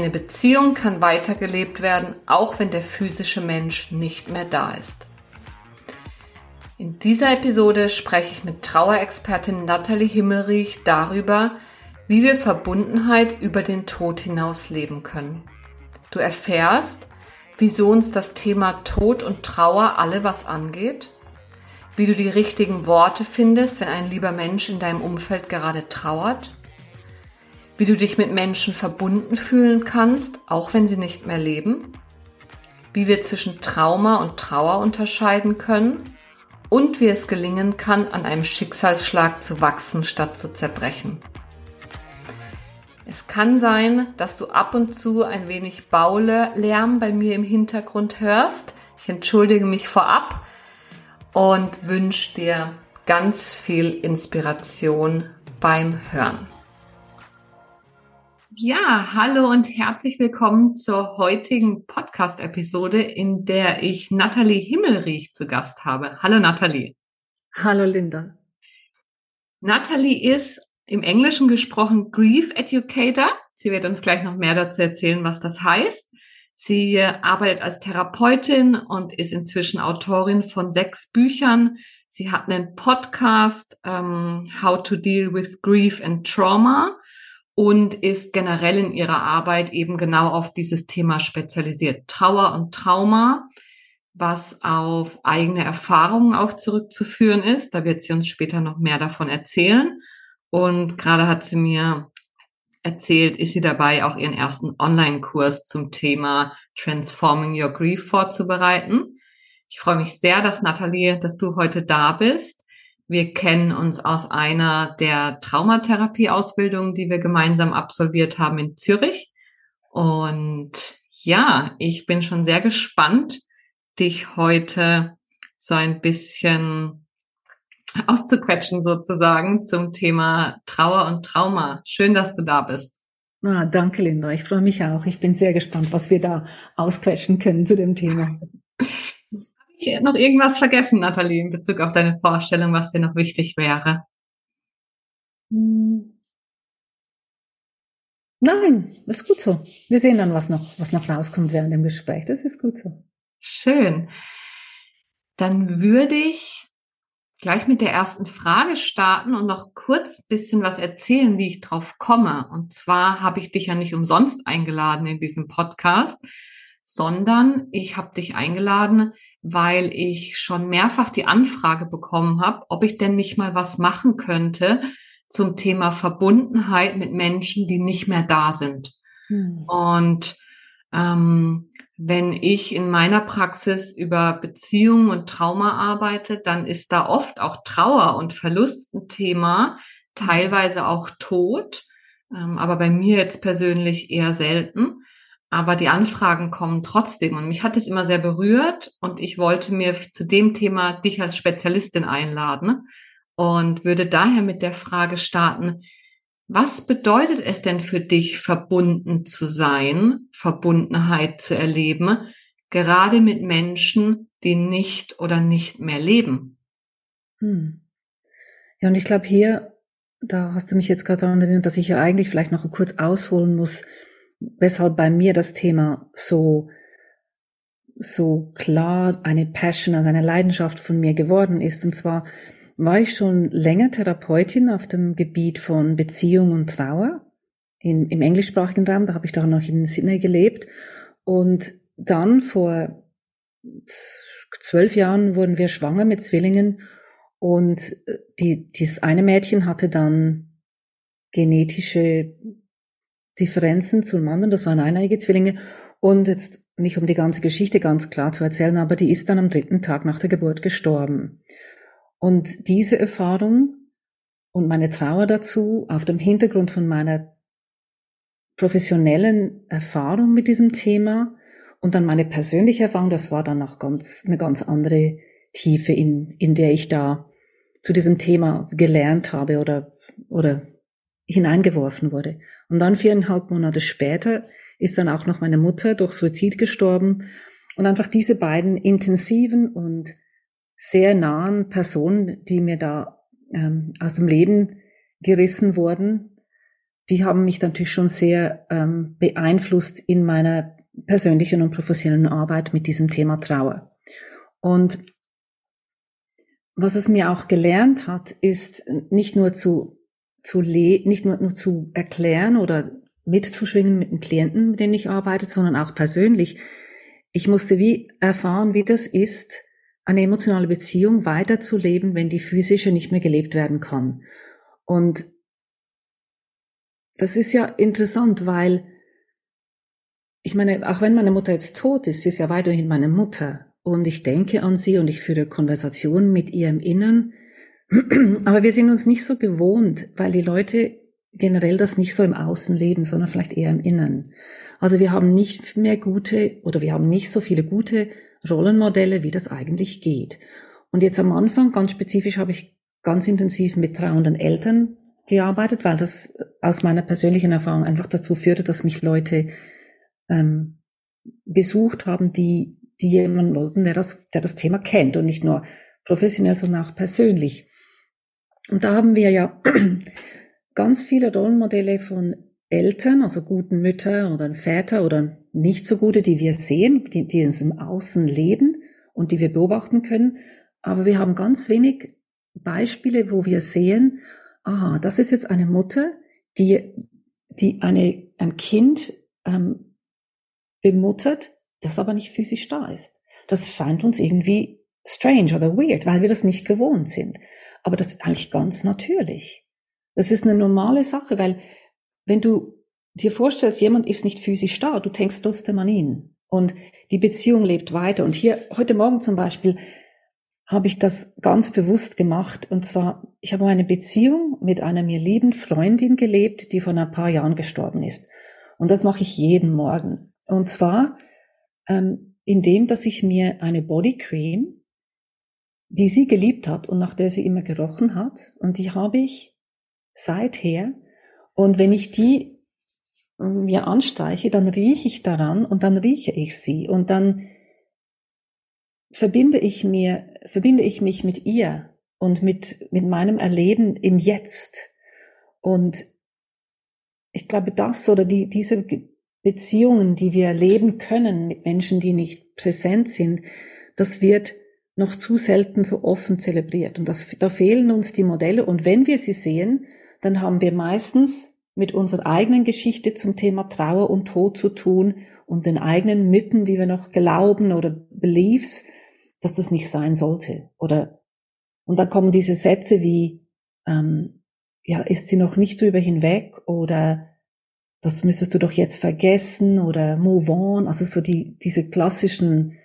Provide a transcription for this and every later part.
Eine Beziehung kann weitergelebt werden, auch wenn der physische Mensch nicht mehr da ist. In dieser Episode spreche ich mit Trauerexpertin Nathalie Himmelriech darüber, wie wir Verbundenheit über den Tod hinaus leben können. Du erfährst, wieso uns das Thema Tod und Trauer alle was angeht, wie du die richtigen Worte findest, wenn ein lieber Mensch in deinem Umfeld gerade trauert, wie du dich mit Menschen verbunden fühlen kannst, auch wenn sie nicht mehr leben, wie wir zwischen Trauma und Trauer unterscheiden können und wie es gelingen kann, an einem Schicksalsschlag zu wachsen statt zu zerbrechen. Es kann sein, dass du ab und zu ein wenig Baulärm bei mir im Hintergrund hörst. Ich entschuldige mich vorab und wünsche dir ganz viel Inspiration beim Hören. Ja, hallo und herzlich willkommen zur heutigen Podcast-Episode, in der ich Nathalie Himmelriech zu Gast habe. Hallo Nathalie. Hallo Linda. Nathalie ist im Englischen gesprochen Grief Educator. Sie wird uns gleich noch mehr dazu erzählen, was das heißt. Sie arbeitet als Therapeutin und ist inzwischen Autorin von sechs Büchern. Sie hat einen Podcast, um, ähm, How to Deal with Grief and Trauma und ist generell in ihrer Arbeit eben genau auf dieses Thema spezialisiert. Trauer und Trauma, was auf eigene Erfahrungen auch zurückzuführen ist. Da wird sie uns später noch mehr davon erzählen. Und gerade hat sie mir erzählt, ist sie dabei, auch ihren ersten Online-Kurs zum Thema Transforming Your Grief vorzubereiten. Ich freue mich sehr, dass Nathalie, dass du heute da bist. Wir kennen uns aus einer der Traumatherapie-Ausbildungen, die wir gemeinsam absolviert haben in Zürich. Und ja, ich bin schon sehr gespannt, dich heute so ein bisschen auszuquetschen sozusagen zum Thema Trauer und Trauma. Schön, dass du da bist. Ah, danke, Linda. Ich freue mich auch. Ich bin sehr gespannt, was wir da ausquetschen können zu dem Thema. noch irgendwas vergessen, Nathalie, in Bezug auf deine Vorstellung, was dir noch wichtig wäre? Hm. Nein, ist gut so. Wir sehen dann, was noch, was noch rauskommt während dem Gespräch. Das ist gut so. Schön. Dann würde ich gleich mit der ersten Frage starten und noch kurz bisschen was erzählen, wie ich drauf komme. Und zwar habe ich dich ja nicht umsonst eingeladen in diesem Podcast, sondern ich habe dich eingeladen, weil ich schon mehrfach die Anfrage bekommen habe, ob ich denn nicht mal was machen könnte zum Thema Verbundenheit mit Menschen, die nicht mehr da sind. Hm. Und ähm, wenn ich in meiner Praxis über Beziehungen und Trauma arbeite, dann ist da oft auch Trauer und Verlust ein Thema, teilweise auch Tod, ähm, aber bei mir jetzt persönlich eher selten aber die Anfragen kommen trotzdem. Und mich hat es immer sehr berührt und ich wollte mir zu dem Thema dich als Spezialistin einladen und würde daher mit der Frage starten, was bedeutet es denn für dich, verbunden zu sein, Verbundenheit zu erleben, gerade mit Menschen, die nicht oder nicht mehr leben? Hm. Ja, und ich glaube hier, da hast du mich jetzt gerade daran erinnert, dass ich ja eigentlich vielleicht noch kurz ausholen muss, weshalb bei mir das Thema so, so klar eine Passion, also eine Leidenschaft von mir geworden ist. Und zwar war ich schon länger Therapeutin auf dem Gebiet von Beziehung und Trauer in, im englischsprachigen Raum. Da habe ich doch noch in Sydney gelebt. Und dann vor zwölf Jahren wurden wir schwanger mit Zwillingen und die, dieses eine Mädchen hatte dann genetische Differenzen zum anderen. Das waren eineiige Zwillinge. Und jetzt nicht um die ganze Geschichte ganz klar zu erzählen, aber die ist dann am dritten Tag nach der Geburt gestorben. Und diese Erfahrung und meine Trauer dazu auf dem Hintergrund von meiner professionellen Erfahrung mit diesem Thema Und dann meine persönliche Erfahrung, das war dann noch ganz, eine ganz andere Tiefe, in, in der ich da zu diesem Thema gelernt habe oder, oder hineingeworfen wurde. Und dann viereinhalb Monate später ist dann auch noch meine Mutter durch Suizid gestorben. Und einfach diese beiden intensiven und sehr nahen Personen, die mir da ähm, aus dem Leben gerissen wurden, die haben mich natürlich schon sehr ähm, beeinflusst in meiner persönlichen und professionellen Arbeit mit diesem Thema Trauer. Und was es mir auch gelernt hat, ist nicht nur zu, zu le nicht nur, nur zu erklären oder mitzuschwingen mit den Klienten, mit denen ich arbeite, sondern auch persönlich. Ich musste wie erfahren, wie das ist, eine emotionale Beziehung weiterzuleben, wenn die physische nicht mehr gelebt werden kann. Und das ist ja interessant, weil ich meine, auch wenn meine Mutter jetzt tot ist, sie ist ja weiterhin meine Mutter und ich denke an sie und ich führe Konversationen mit ihr im Innern. Aber wir sind uns nicht so gewohnt, weil die Leute generell das nicht so im Außen leben, sondern vielleicht eher im Innern. Also wir haben nicht mehr gute oder wir haben nicht so viele gute Rollenmodelle, wie das eigentlich geht. Und jetzt am Anfang, ganz spezifisch, habe ich ganz intensiv mit trauernden Eltern gearbeitet, weil das aus meiner persönlichen Erfahrung einfach dazu führte, dass mich Leute ähm, besucht haben, die, die jemanden wollten, der das, der das Thema kennt und nicht nur professionell, sondern auch persönlich. Und da haben wir ja ganz viele Rollenmodelle von Eltern, also guten Mütter oder Väter oder nicht so gute, die wir sehen, die, die uns im Außen leben und die wir beobachten können. Aber wir haben ganz wenig Beispiele, wo wir sehen, aha, das ist jetzt eine Mutter, die, die eine, ein Kind ähm, bemuttert, das aber nicht physisch da ist. Das scheint uns irgendwie strange oder weird, weil wir das nicht gewohnt sind. Aber das ist eigentlich ganz natürlich. Das ist eine normale Sache, weil wenn du dir vorstellst, jemand ist nicht physisch da, du denkst trotzdem an ihn. Und die Beziehung lebt weiter. Und hier, heute Morgen zum Beispiel, habe ich das ganz bewusst gemacht. Und zwar, ich habe eine Beziehung mit einer mir lieben Freundin gelebt, die vor ein paar Jahren gestorben ist. Und das mache ich jeden Morgen. Und zwar, ähm, indem, dass ich mir eine Bodycream, die sie geliebt hat und nach der sie immer gerochen hat, und die habe ich seither. Und wenn ich die mir anstreiche, dann rieche ich daran und dann rieche ich sie und dann verbinde ich mir, verbinde ich mich mit ihr und mit, mit meinem Erleben im Jetzt. Und ich glaube, das oder die, diese Beziehungen, die wir leben können mit Menschen, die nicht präsent sind, das wird noch zu selten so offen zelebriert. Und das, da fehlen uns die Modelle. Und wenn wir sie sehen, dann haben wir meistens mit unserer eigenen Geschichte zum Thema Trauer und Tod zu tun und den eigenen Mythen, die wir noch glauben oder Beliefs, dass das nicht sein sollte. Oder und dann kommen diese Sätze wie ähm, ja ist sie noch nicht drüber hinweg oder das müsstest du doch jetzt vergessen oder move on. Also so die diese klassischen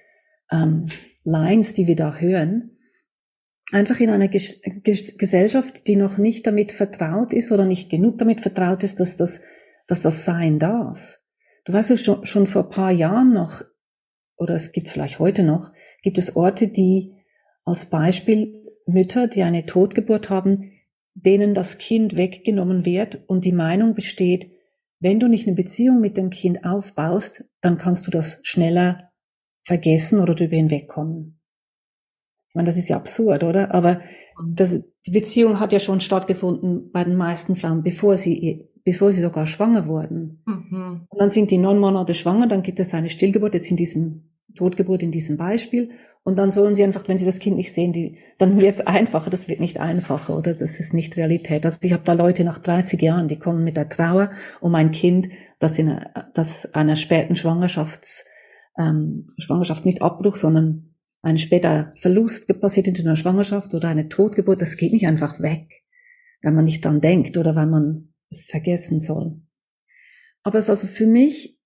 ähm, Lines, die wir da hören einfach in einer Ges Ges Gesellschaft, die noch nicht damit vertraut ist oder nicht genug damit vertraut ist, dass das, dass das sein darf. Du weißt ja schon, schon vor paar Jahren noch, oder es gibt vielleicht heute noch, gibt es Orte, die als Beispiel Mütter, die eine Totgeburt haben, denen das Kind weggenommen wird und die Meinung besteht, wenn du nicht eine Beziehung mit dem Kind aufbaust, dann kannst du das schneller vergessen oder drüber hinwegkommen. Ich meine, das ist ja absurd, oder? Aber das, die Beziehung hat ja schon stattgefunden bei den meisten Frauen, bevor sie, bevor sie sogar schwanger wurden. Mhm. Und dann sind die neun Monate schwanger, dann gibt es eine Stillgeburt, jetzt in diesem Totgeburt, in diesem Beispiel. Und dann sollen sie einfach, wenn sie das Kind nicht sehen, die, dann wird es einfacher. Das wird nicht einfacher, oder? Das ist nicht Realität. Also ich habe da Leute nach 30 Jahren, die kommen mit der Trauer um ein Kind, das in einer, das einer späten Schwangerschafts, ähm, Schwangerschaft nicht Abbruch, sondern ein später Verlust passiert in einer Schwangerschaft oder eine Totgeburt, das geht nicht einfach weg, wenn man nicht dran denkt oder wenn man es vergessen soll. Aber es also für mich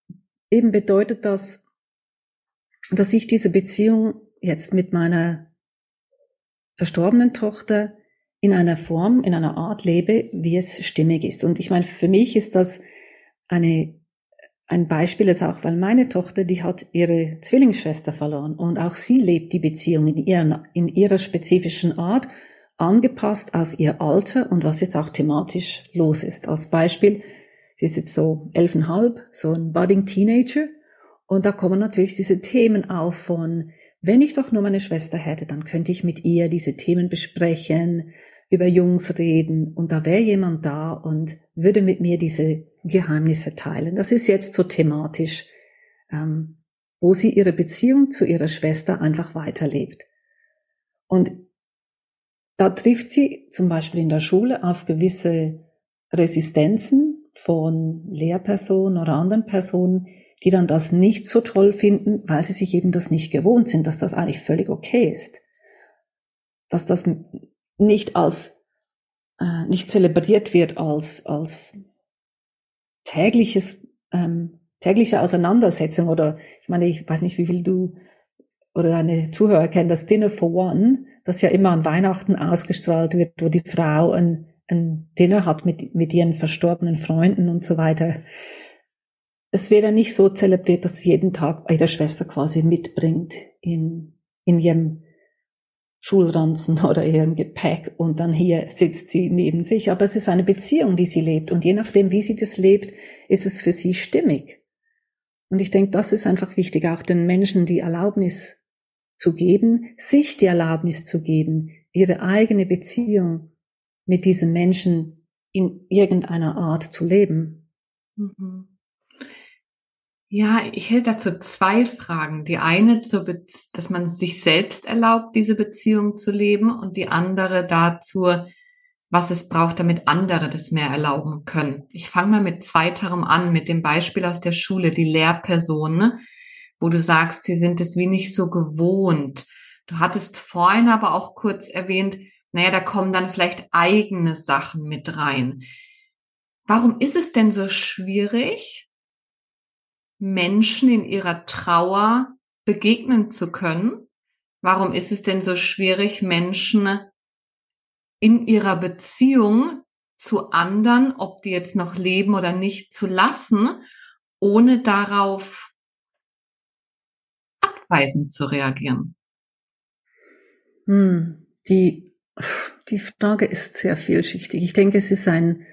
eben bedeutet das, dass ich diese Beziehung jetzt mit meiner verstorbenen Tochter in einer Form, in einer Art lebe, wie es stimmig ist. Und ich meine, für mich ist das eine, ein Beispiel jetzt auch, weil meine Tochter, die hat ihre Zwillingsschwester verloren und auch sie lebt die Beziehung in ihrer, in ihrer spezifischen Art, angepasst auf ihr Alter und was jetzt auch thematisch los ist. Als Beispiel, sie ist jetzt so elfeinhalb, so ein budding Teenager und da kommen natürlich diese Themen auf von, wenn ich doch nur meine Schwester hätte, dann könnte ich mit ihr diese Themen besprechen, über Jungs reden und da wäre jemand da und würde mit mir diese Geheimnisse teilen. Das ist jetzt so thematisch, ähm, wo sie ihre Beziehung zu ihrer Schwester einfach weiterlebt. Und da trifft sie zum Beispiel in der Schule auf gewisse Resistenzen von Lehrpersonen oder anderen Personen, die dann das nicht so toll finden, weil sie sich eben das nicht gewohnt sind, dass das eigentlich völlig okay ist. Dass das nicht als, äh, nicht zelebriert wird als, als tägliches, ähm, tägliche Auseinandersetzung oder ich meine, ich weiß nicht, wie viel du oder deine Zuhörer kennen, das Dinner for One, das ja immer an Weihnachten ausgestrahlt wird, wo die Frau ein, ein Dinner hat mit, mit ihren verstorbenen Freunden und so weiter. Es wird ja nicht so zelebriert, dass jeden Tag bei der Schwester quasi mitbringt in, in ihrem Schulranzen oder ihrem Gepäck und dann hier sitzt sie neben sich. Aber es ist eine Beziehung, die sie lebt und je nachdem, wie sie das lebt, ist es für sie stimmig. Und ich denke, das ist einfach wichtig, auch den Menschen die Erlaubnis zu geben, sich die Erlaubnis zu geben, ihre eigene Beziehung mit diesem Menschen in irgendeiner Art zu leben. Mhm. Ja, ich hätte dazu zwei Fragen. Die eine, dass man sich selbst erlaubt, diese Beziehung zu leben und die andere dazu, was es braucht, damit andere das mehr erlauben können. Ich fange mal mit zweiterem an, mit dem Beispiel aus der Schule, die Lehrpersonen, ne? wo du sagst, sie sind es wie nicht so gewohnt. Du hattest vorhin aber auch kurz erwähnt, naja, da kommen dann vielleicht eigene Sachen mit rein. Warum ist es denn so schwierig, Menschen in ihrer Trauer begegnen zu können? Warum ist es denn so schwierig, Menschen in ihrer Beziehung zu anderen, ob die jetzt noch leben oder nicht, zu lassen, ohne darauf abweisend zu reagieren? Hm, die, die Frage ist sehr vielschichtig. Ich denke, es ist ein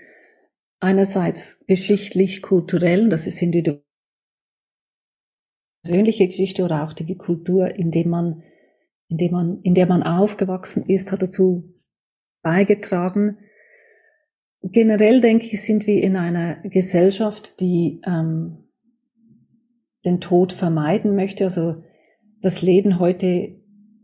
einerseits geschichtlich, kulturell, das ist individuell persönliche Geschichte oder auch die Kultur, in dem man, in dem man, in der man aufgewachsen ist, hat dazu beigetragen. Generell denke ich, sind wir in einer Gesellschaft, die ähm, den Tod vermeiden möchte. Also das Leben heute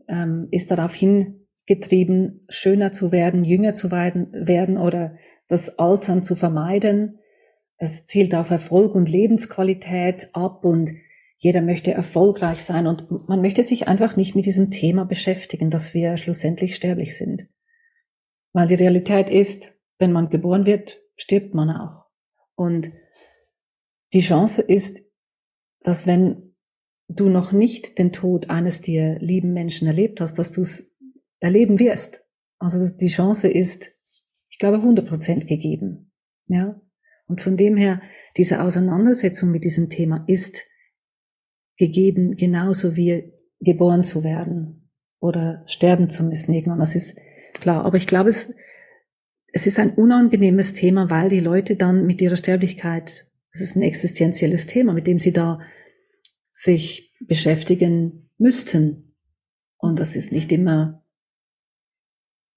ähm, ist darauf hingetrieben, schöner zu werden, jünger zu werden oder das Altern zu vermeiden. Es zielt auf Erfolg und Lebensqualität ab und jeder möchte erfolgreich sein und man möchte sich einfach nicht mit diesem Thema beschäftigen, dass wir schlussendlich sterblich sind. Weil die Realität ist, wenn man geboren wird, stirbt man auch. Und die Chance ist, dass wenn du noch nicht den Tod eines dir lieben Menschen erlebt hast, dass du es erleben wirst. Also die Chance ist, ich glaube, 100 Prozent gegeben. Ja. Und von dem her, diese Auseinandersetzung mit diesem Thema ist gegeben, genauso wie geboren zu werden oder sterben zu müssen irgendwann. Das ist klar. Aber ich glaube, es, es ist ein unangenehmes Thema, weil die Leute dann mit ihrer Sterblichkeit, es ist ein existenzielles Thema, mit dem sie da sich beschäftigen müssten. Und das ist nicht immer,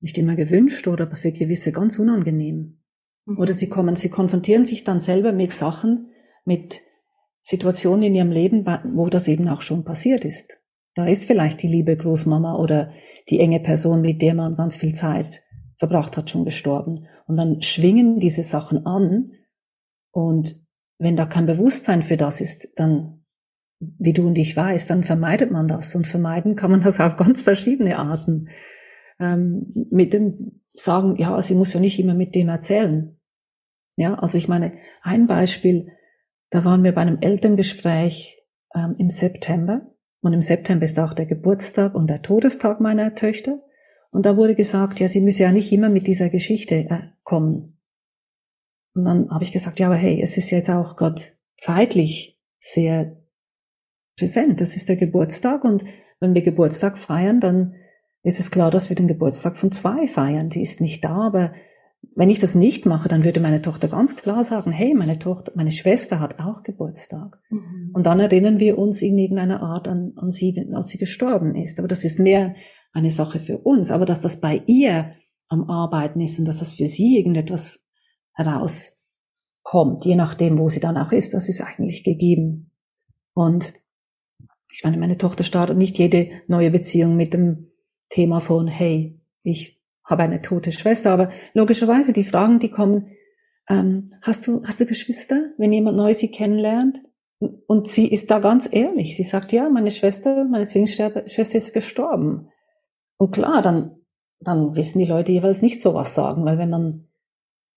nicht immer gewünscht oder für gewisse ganz unangenehm. Mhm. Oder sie kommen, sie konfrontieren sich dann selber mit Sachen, mit Situationen in ihrem Leben, wo das eben auch schon passiert ist. Da ist vielleicht die liebe Großmama oder die enge Person, mit der man ganz viel Zeit verbracht hat, schon gestorben. Und dann schwingen diese Sachen an. Und wenn da kein Bewusstsein für das ist, dann, wie du und ich weißt, dann vermeidet man das. Und vermeiden kann man das auf ganz verschiedene Arten. Ähm, mit dem sagen, ja, sie muss ja nicht immer mit dem erzählen. Ja, also ich meine, ein Beispiel, da waren wir bei einem Elterngespräch ähm, im September. Und im September ist auch der Geburtstag und der Todestag meiner Töchter. Und da wurde gesagt, ja, sie müsse ja nicht immer mit dieser Geschichte äh, kommen. Und dann habe ich gesagt, ja, aber hey, es ist jetzt auch Gott zeitlich sehr präsent. Das ist der Geburtstag und wenn wir Geburtstag feiern, dann ist es klar, dass wir den Geburtstag von zwei feiern. Die ist nicht da, aber wenn ich das nicht mache, dann würde meine Tochter ganz klar sagen, hey, meine Tochter, meine Schwester hat auch Geburtstag. Mhm. Und dann erinnern wir uns in irgendeiner Art an, an sie, als sie gestorben ist. Aber das ist mehr eine Sache für uns. Aber dass das bei ihr am Arbeiten ist und dass das für sie irgendetwas herauskommt, je nachdem, wo sie dann auch ist, das ist eigentlich gegeben. Und ich meine, meine Tochter startet nicht jede neue Beziehung mit dem Thema von, hey, ich habe eine tote Schwester, aber logischerweise die Fragen, die kommen, ähm, hast du, hast du Geschwister, wenn jemand neu sie kennenlernt? Und sie ist da ganz ehrlich. Sie sagt, ja, meine Schwester, meine Zwillingsschwester ist gestorben. Und klar, dann, dann wissen die Leute jeweils nicht so was sagen, weil wenn man,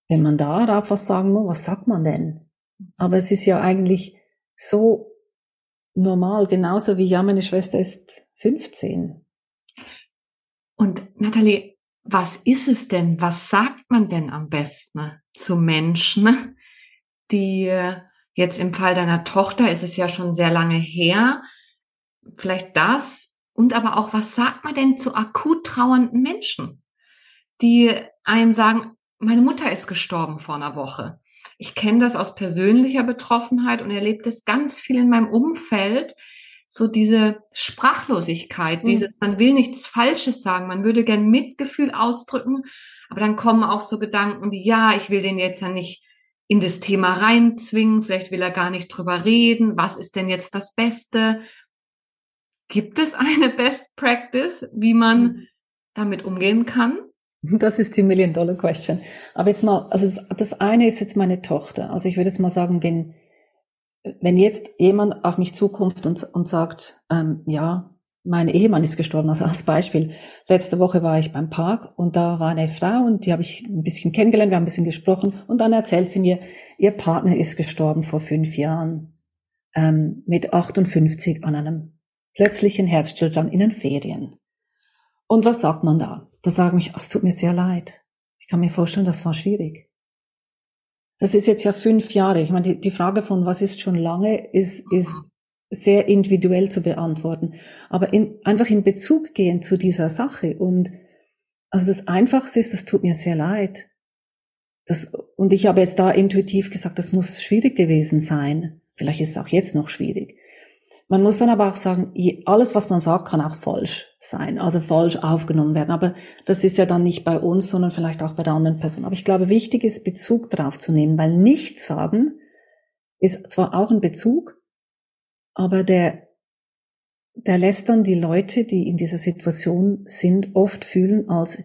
wenn man darauf was sagen muss, was sagt man denn? Aber es ist ja eigentlich so normal, genauso wie, ja, meine Schwester ist 15. Und Nathalie, was ist es denn? Was sagt man denn am besten zu Menschen, die jetzt im Fall deiner Tochter ist es ja schon sehr lange her, vielleicht das und aber auch, was sagt man denn zu akut trauernden Menschen, die einem sagen, meine Mutter ist gestorben vor einer Woche. Ich kenne das aus persönlicher Betroffenheit und erlebe das ganz viel in meinem Umfeld, so diese Sprachlosigkeit, mhm. dieses, man will nichts Falsches sagen, man würde gern Mitgefühl ausdrücken, aber dann kommen auch so Gedanken wie, ja, ich will den jetzt ja nicht in das Thema reinzwingen, vielleicht will er gar nicht drüber reden, was ist denn jetzt das Beste? Gibt es eine Best Practice, wie man mhm. damit umgehen kann? Das ist die Million Dollar Question. Aber jetzt mal, also das, das eine ist jetzt meine Tochter. Also ich würde jetzt mal sagen, wenn wenn jetzt jemand auf mich zukommt und, und sagt, ähm, ja, mein Ehemann ist gestorben, also als Beispiel. Letzte Woche war ich beim Park und da war eine Frau und die habe ich ein bisschen kennengelernt, wir haben ein bisschen gesprochen und dann erzählt sie mir, ihr Partner ist gestorben vor fünf Jahren ähm, mit 58 an einem plötzlichen Herzstillstand in den Ferien. Und was sagt man da? Da sagen mich, es tut mir sehr leid. Ich kann mir vorstellen, das war schwierig. Das ist jetzt ja fünf Jahre. Ich meine, die, die Frage von was ist schon lange ist, ist sehr individuell zu beantworten. Aber in, einfach in Bezug gehen zu dieser Sache. Und also das Einfachste ist, das tut mir sehr leid. Das, und ich habe jetzt da intuitiv gesagt, das muss schwierig gewesen sein. Vielleicht ist es auch jetzt noch schwierig. Man muss dann aber auch sagen, alles, was man sagt, kann auch falsch sein, also falsch aufgenommen werden. Aber das ist ja dann nicht bei uns, sondern vielleicht auch bei der anderen Person. Aber ich glaube, wichtig ist, Bezug darauf zu nehmen, weil nichts sagen ist zwar auch ein Bezug, aber der, der lässt dann die Leute, die in dieser Situation sind, oft fühlen, als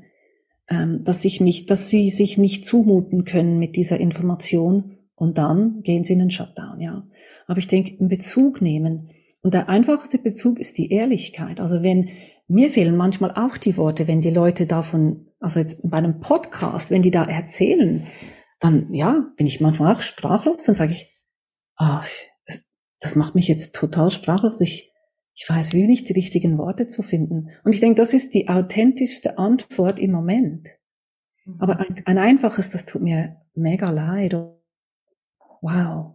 ähm, dass ich mich, dass sie sich nicht zumuten können mit dieser Information und dann gehen sie in den Shutdown, ja. Aber ich denke, in Bezug nehmen, und der einfachste Bezug ist die Ehrlichkeit. Also wenn, mir fehlen manchmal auch die Worte, wenn die Leute davon, also jetzt bei einem Podcast, wenn die da erzählen, dann, ja, bin ich manchmal auch sprachlos, dann sage ich, ah, das macht mich jetzt total sprachlos. Ich, ich weiß wie nicht die richtigen Worte zu finden. Und ich denke, das ist die authentischste Antwort im Moment. Mhm. Aber ein, ein einfaches, das tut mir mega leid. Wow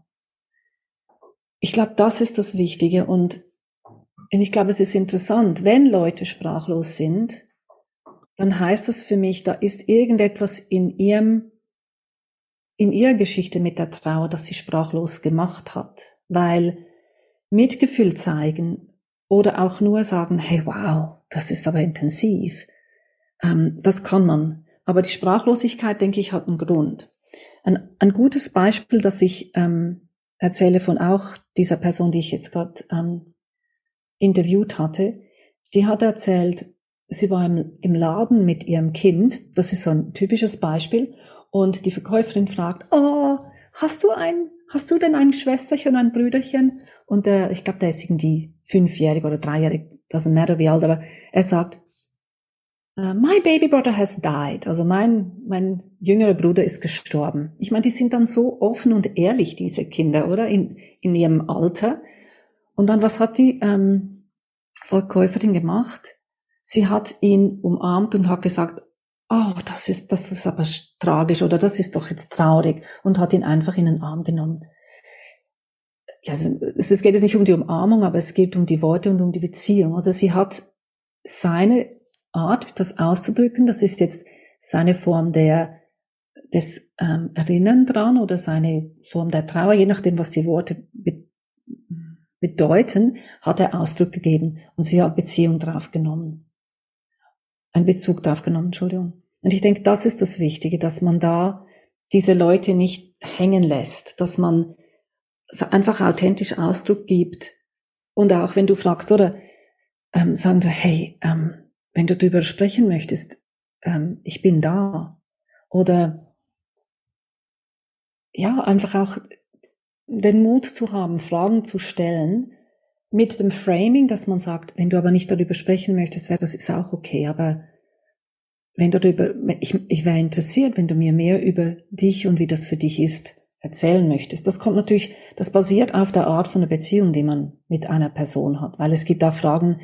ich glaube, das ist das Wichtige und ich glaube, es ist interessant, wenn Leute sprachlos sind, dann heißt das für mich, da ist irgendetwas in ihrem, in ihrer Geschichte mit der Trauer, das sie sprachlos gemacht hat. Weil Mitgefühl zeigen oder auch nur sagen, hey, wow, das ist aber intensiv, ähm, das kann man. Aber die Sprachlosigkeit, denke ich, hat einen Grund. Ein, ein gutes Beispiel, das ich ähm, erzähle von auch dieser Person, die ich jetzt gerade ähm, interviewt hatte, die hat erzählt, sie war im, im Laden mit ihrem Kind, das ist so ein typisches Beispiel, und die Verkäuferin fragt, oh, hast du ein, hast du denn ein Schwesterchen, ein Brüderchen? Und der, ich glaube, der ist irgendwie fünfjährig oder dreijährig, doesn't matter wie alt, aber er sagt, my baby brother has died. Also mein, mein jüngerer Bruder ist gestorben. Ich meine, die sind dann so offen und ehrlich, diese Kinder, oder? In, in ihrem Alter. Und dann, was hat die ähm, Verkäuferin gemacht? Sie hat ihn umarmt und hat gesagt, oh, das ist, das ist aber tragisch oder das ist doch jetzt traurig und hat ihn einfach in den Arm genommen. ja, es geht jetzt nicht um die Umarmung, aber es geht um die Worte und um die Beziehung. Also sie hat seine Art, das auszudrücken, das ist jetzt seine Form der des ähm, Erinnern dran oder seine Form der Trauer, je nachdem, was die Worte be bedeuten, hat er Ausdruck gegeben und sie hat Beziehung drauf genommen. Ein Bezug drauf genommen, Entschuldigung. Und ich denke, das ist das Wichtige, dass man da diese Leute nicht hängen lässt, dass man einfach authentisch Ausdruck gibt. Und auch wenn du fragst, oder ähm, sagen wir, hey, ähm, wenn du darüber sprechen möchtest, ähm, ich bin da. Oder ja, einfach auch den Mut zu haben, Fragen zu stellen, mit dem Framing, dass man sagt, wenn du aber nicht darüber sprechen möchtest, wäre das ist auch okay, aber wenn du darüber, ich, ich wäre interessiert, wenn du mir mehr über dich und wie das für dich ist, erzählen möchtest. Das kommt natürlich, das basiert auf der Art von der Beziehung, die man mit einer Person hat, weil es gibt auch Fragen,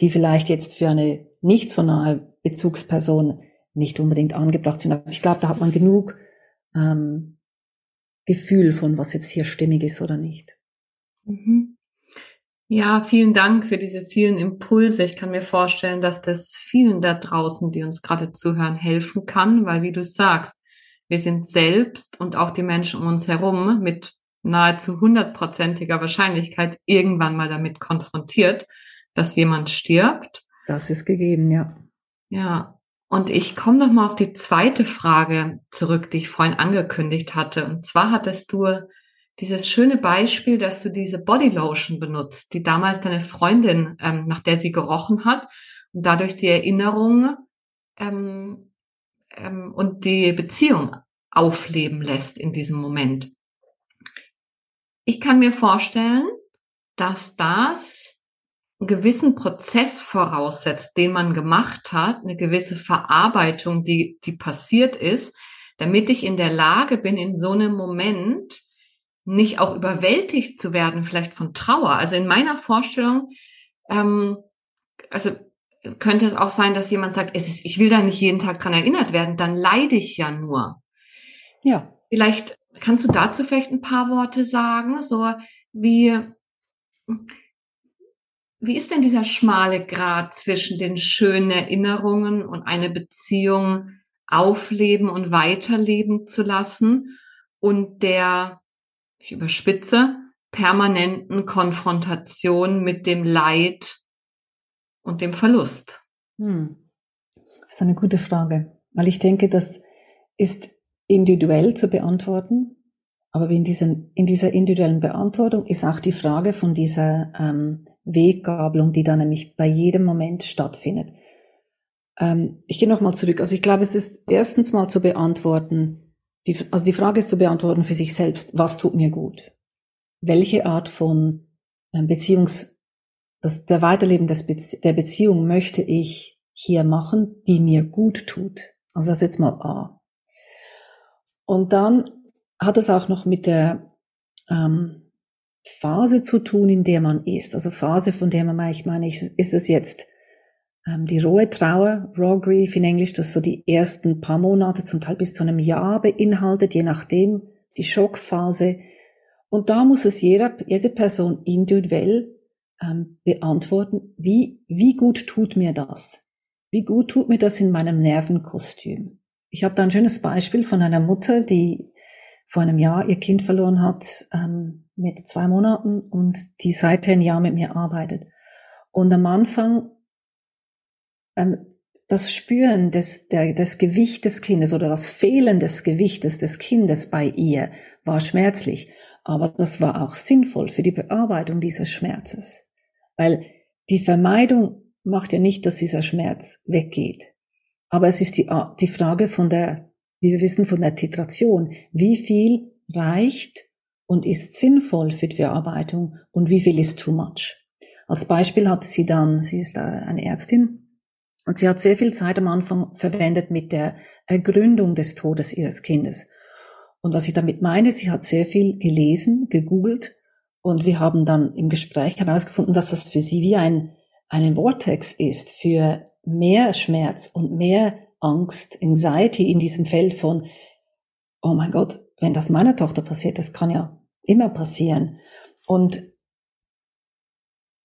die vielleicht jetzt für eine nicht so nahe Bezugsperson nicht unbedingt angebracht sind. Aber ich glaube, da hat man genug ähm, Gefühl von, was jetzt hier stimmig ist oder nicht. Mhm. Ja, vielen Dank für diese vielen Impulse. Ich kann mir vorstellen, dass das vielen da draußen, die uns gerade zuhören, helfen kann, weil wie du sagst, wir sind selbst und auch die Menschen um uns herum mit nahezu hundertprozentiger Wahrscheinlichkeit irgendwann mal damit konfrontiert, dass jemand stirbt. Das ist gegeben, ja. Ja. Und ich komme noch mal auf die zweite Frage zurück, die ich vorhin angekündigt hatte. Und zwar hattest du dieses schöne Beispiel, dass du diese Bodylotion benutzt, die damals deine Freundin, ähm, nach der sie gerochen hat und dadurch die Erinnerung ähm, ähm, und die Beziehung aufleben lässt in diesem Moment. Ich kann mir vorstellen, dass das einen gewissen Prozess voraussetzt, den man gemacht hat, eine gewisse Verarbeitung, die, die passiert ist, damit ich in der Lage bin, in so einem Moment nicht auch überwältigt zu werden, vielleicht von Trauer. Also in meiner Vorstellung, ähm, also könnte es auch sein, dass jemand sagt, ich will da nicht jeden Tag dran erinnert werden, dann leide ich ja nur. Ja. Vielleicht kannst du dazu vielleicht ein paar Worte sagen, so wie, wie ist denn dieser schmale Grad zwischen den schönen Erinnerungen und eine Beziehung aufleben und weiterleben zu lassen und der, ich überspitze, permanenten Konfrontation mit dem Leid und dem Verlust? Hm. Das ist eine gute Frage, weil ich denke, das ist individuell zu beantworten. Aber in, diesen, in dieser individuellen Beantwortung ist auch die Frage von dieser ähm, Weggabelung, die da nämlich bei jedem Moment stattfindet. Ähm, ich gehe nochmal zurück. Also ich glaube, es ist erstens mal zu beantworten, die, also die Frage ist zu beantworten für sich selbst, was tut mir gut? Welche Art von ähm, Beziehungs, das, der Weiterleben des Bezie der Beziehung möchte ich hier machen, die mir gut tut? Also das ist jetzt mal A. Und dann hat es auch noch mit der ähm, Phase zu tun, in der man ist. Also Phase, von der man, ich meine, ist es jetzt ähm, die rohe Trauer, Raw Grief in Englisch, das so die ersten paar Monate, zum Teil bis zu einem Jahr beinhaltet, je nachdem, die Schockphase. Und da muss es jeder, jede Person individuell ähm, beantworten, wie, wie gut tut mir das? Wie gut tut mir das in meinem Nervenkostüm? Ich habe da ein schönes Beispiel von einer Mutter, die vor einem Jahr ihr Kind verloren hat ähm, mit zwei Monaten und die seither ein Jahr mit mir arbeitet. Und am Anfang ähm, das Spüren des, der, des Gewicht des Kindes oder das Fehlen des Gewichtes des Kindes bei ihr war schmerzlich. Aber das war auch sinnvoll für die Bearbeitung dieses Schmerzes. Weil die Vermeidung macht ja nicht, dass dieser Schmerz weggeht. Aber es ist die, die Frage von der, wie wir wissen, von der Titration. Wie viel reicht und ist sinnvoll für die Verarbeitung und wie viel ist too much? Als Beispiel hat sie dann, sie ist eine Ärztin und sie hat sehr viel Zeit am Anfang verwendet mit der Ergründung des Todes ihres Kindes. Und was ich damit meine, sie hat sehr viel gelesen, gegoogelt und wir haben dann im Gespräch herausgefunden, dass das für sie wie ein, ein Vortex ist für mehr Schmerz und mehr Angst, Anxiety in diesem Feld von, oh mein Gott, wenn das meiner Tochter passiert, das kann ja immer passieren. Und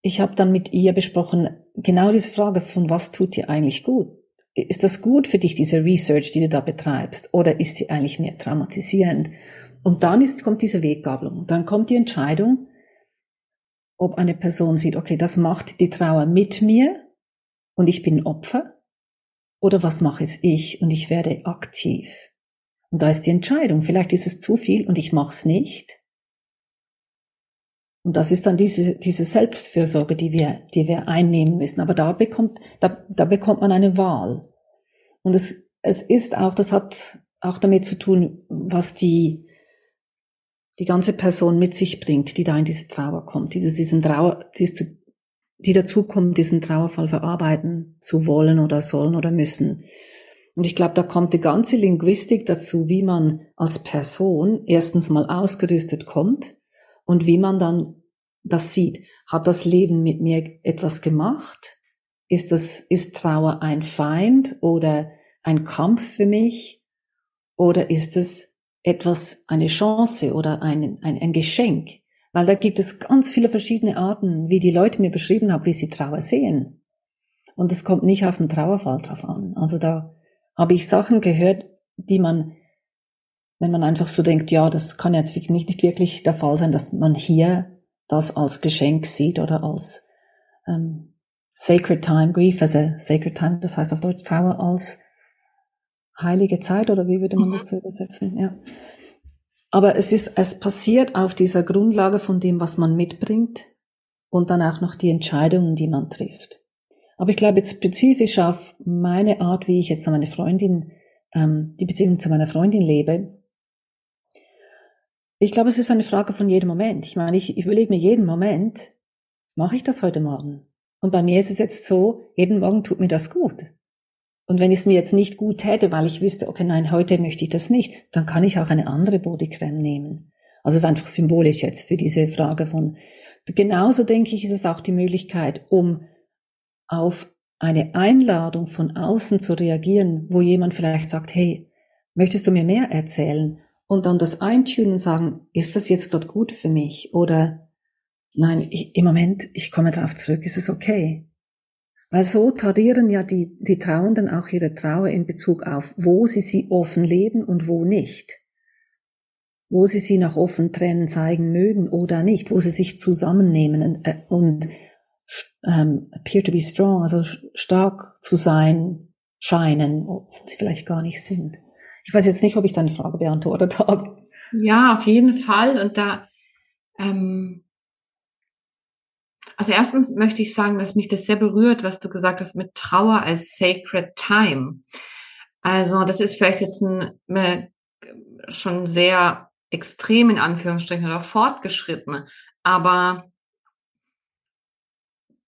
ich habe dann mit ihr besprochen, genau diese Frage von was tut dir eigentlich gut? Ist das gut für dich, diese Research, die du da betreibst? Oder ist sie eigentlich mehr traumatisierend? Und dann ist, kommt diese Weggabelung. Dann kommt die Entscheidung, ob eine Person sieht, okay, das macht die Trauer mit mir und ich bin Opfer. Oder was mache jetzt ich und ich werde aktiv? Und da ist die Entscheidung. Vielleicht ist es zu viel und ich mache es nicht. Und das ist dann diese, diese Selbstfürsorge, die wir, die wir einnehmen müssen. Aber da bekommt, da, da bekommt man eine Wahl. Und es, es ist auch, das hat auch damit zu tun, was die, die ganze Person mit sich bringt, die da in diese Trauer kommt, die diesen Trauer, die, zu, die dazu kommt, diesen Trauerfall verarbeiten zu wollen oder sollen oder müssen. Und ich glaube, da kommt die ganze Linguistik dazu, wie man als Person erstens mal ausgerüstet kommt, und wie man dann das sieht. Hat das Leben mit mir etwas gemacht? Ist das, ist Trauer ein Feind oder ein Kampf für mich? Oder ist es etwas, eine Chance oder ein, ein, ein Geschenk? Weil da gibt es ganz viele verschiedene Arten, wie die Leute mir beschrieben haben, wie sie Trauer sehen. Und es kommt nicht auf den Trauerfall drauf an. Also da habe ich Sachen gehört, die man wenn man einfach so denkt, ja, das kann jetzt nicht, nicht wirklich der Fall sein, dass man hier das als Geschenk sieht oder als ähm, Sacred Time, Grief also Sacred Time, das heißt auf Deutsch Trauer als heilige Zeit oder wie würde man das so übersetzen? Ja. Aber es ist, es passiert auf dieser Grundlage von dem, was man mitbringt und dann auch noch die Entscheidungen, die man trifft. Aber ich glaube jetzt spezifisch auf meine Art, wie ich jetzt meine Freundin, ähm, die Beziehung zu meiner Freundin lebe, ich glaube, es ist eine Frage von jedem Moment. Ich meine, ich überlege mir jeden Moment, mache ich das heute Morgen? Und bei mir ist es jetzt so, jeden Morgen tut mir das gut. Und wenn es mir jetzt nicht gut täte, weil ich wüsste, okay, nein, heute möchte ich das nicht, dann kann ich auch eine andere Bodycreme nehmen. Also es ist einfach symbolisch jetzt für diese Frage von, genauso denke ich, ist es auch die Möglichkeit, um auf eine Einladung von außen zu reagieren, wo jemand vielleicht sagt, hey, möchtest du mir mehr erzählen? und dann das eintunen sagen, ist das jetzt gerade gut für mich? Oder nein, ich, im Moment, ich komme darauf zurück, ist es okay? Weil so tarieren ja die, die Trauenden auch ihre Trauer in Bezug auf, wo sie sie offen leben und wo nicht. Wo sie sie nach offen trennen zeigen mögen oder nicht, wo sie sich zusammennehmen und, äh, und ähm, appear to be strong, also stark zu sein scheinen, obwohl sie vielleicht gar nicht sind. Ich weiß jetzt nicht, ob ich deine Frage beantwortet habe. Ja, auf jeden Fall. Und da, ähm, also erstens möchte ich sagen, dass mich das sehr berührt, was du gesagt hast mit Trauer als Sacred Time. Also das ist vielleicht jetzt ein, äh, schon sehr extrem in Anführungsstrichen oder fortgeschritten, aber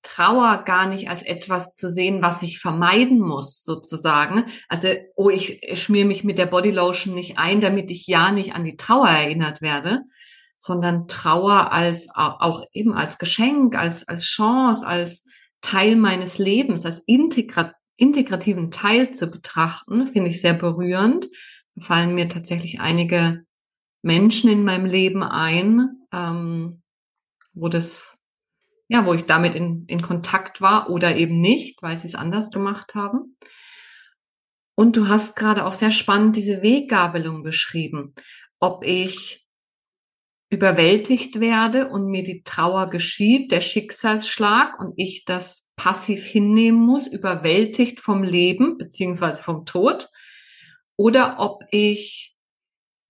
Trauer gar nicht als etwas zu sehen, was ich vermeiden muss, sozusagen. Also, oh, ich schmier mich mit der Bodylotion nicht ein, damit ich ja nicht an die Trauer erinnert werde, sondern Trauer als auch eben als Geschenk, als, als Chance, als Teil meines Lebens, als integra integrativen Teil zu betrachten, finde ich sehr berührend. Da fallen mir tatsächlich einige Menschen in meinem Leben ein, ähm, wo das ja, wo ich damit in, in Kontakt war oder eben nicht, weil sie es anders gemacht haben. Und du hast gerade auch sehr spannend diese Weggabelung beschrieben, ob ich überwältigt werde und mir die Trauer geschieht, der Schicksalsschlag und ich das passiv hinnehmen muss, überwältigt vom Leben beziehungsweise vom Tod, oder ob ich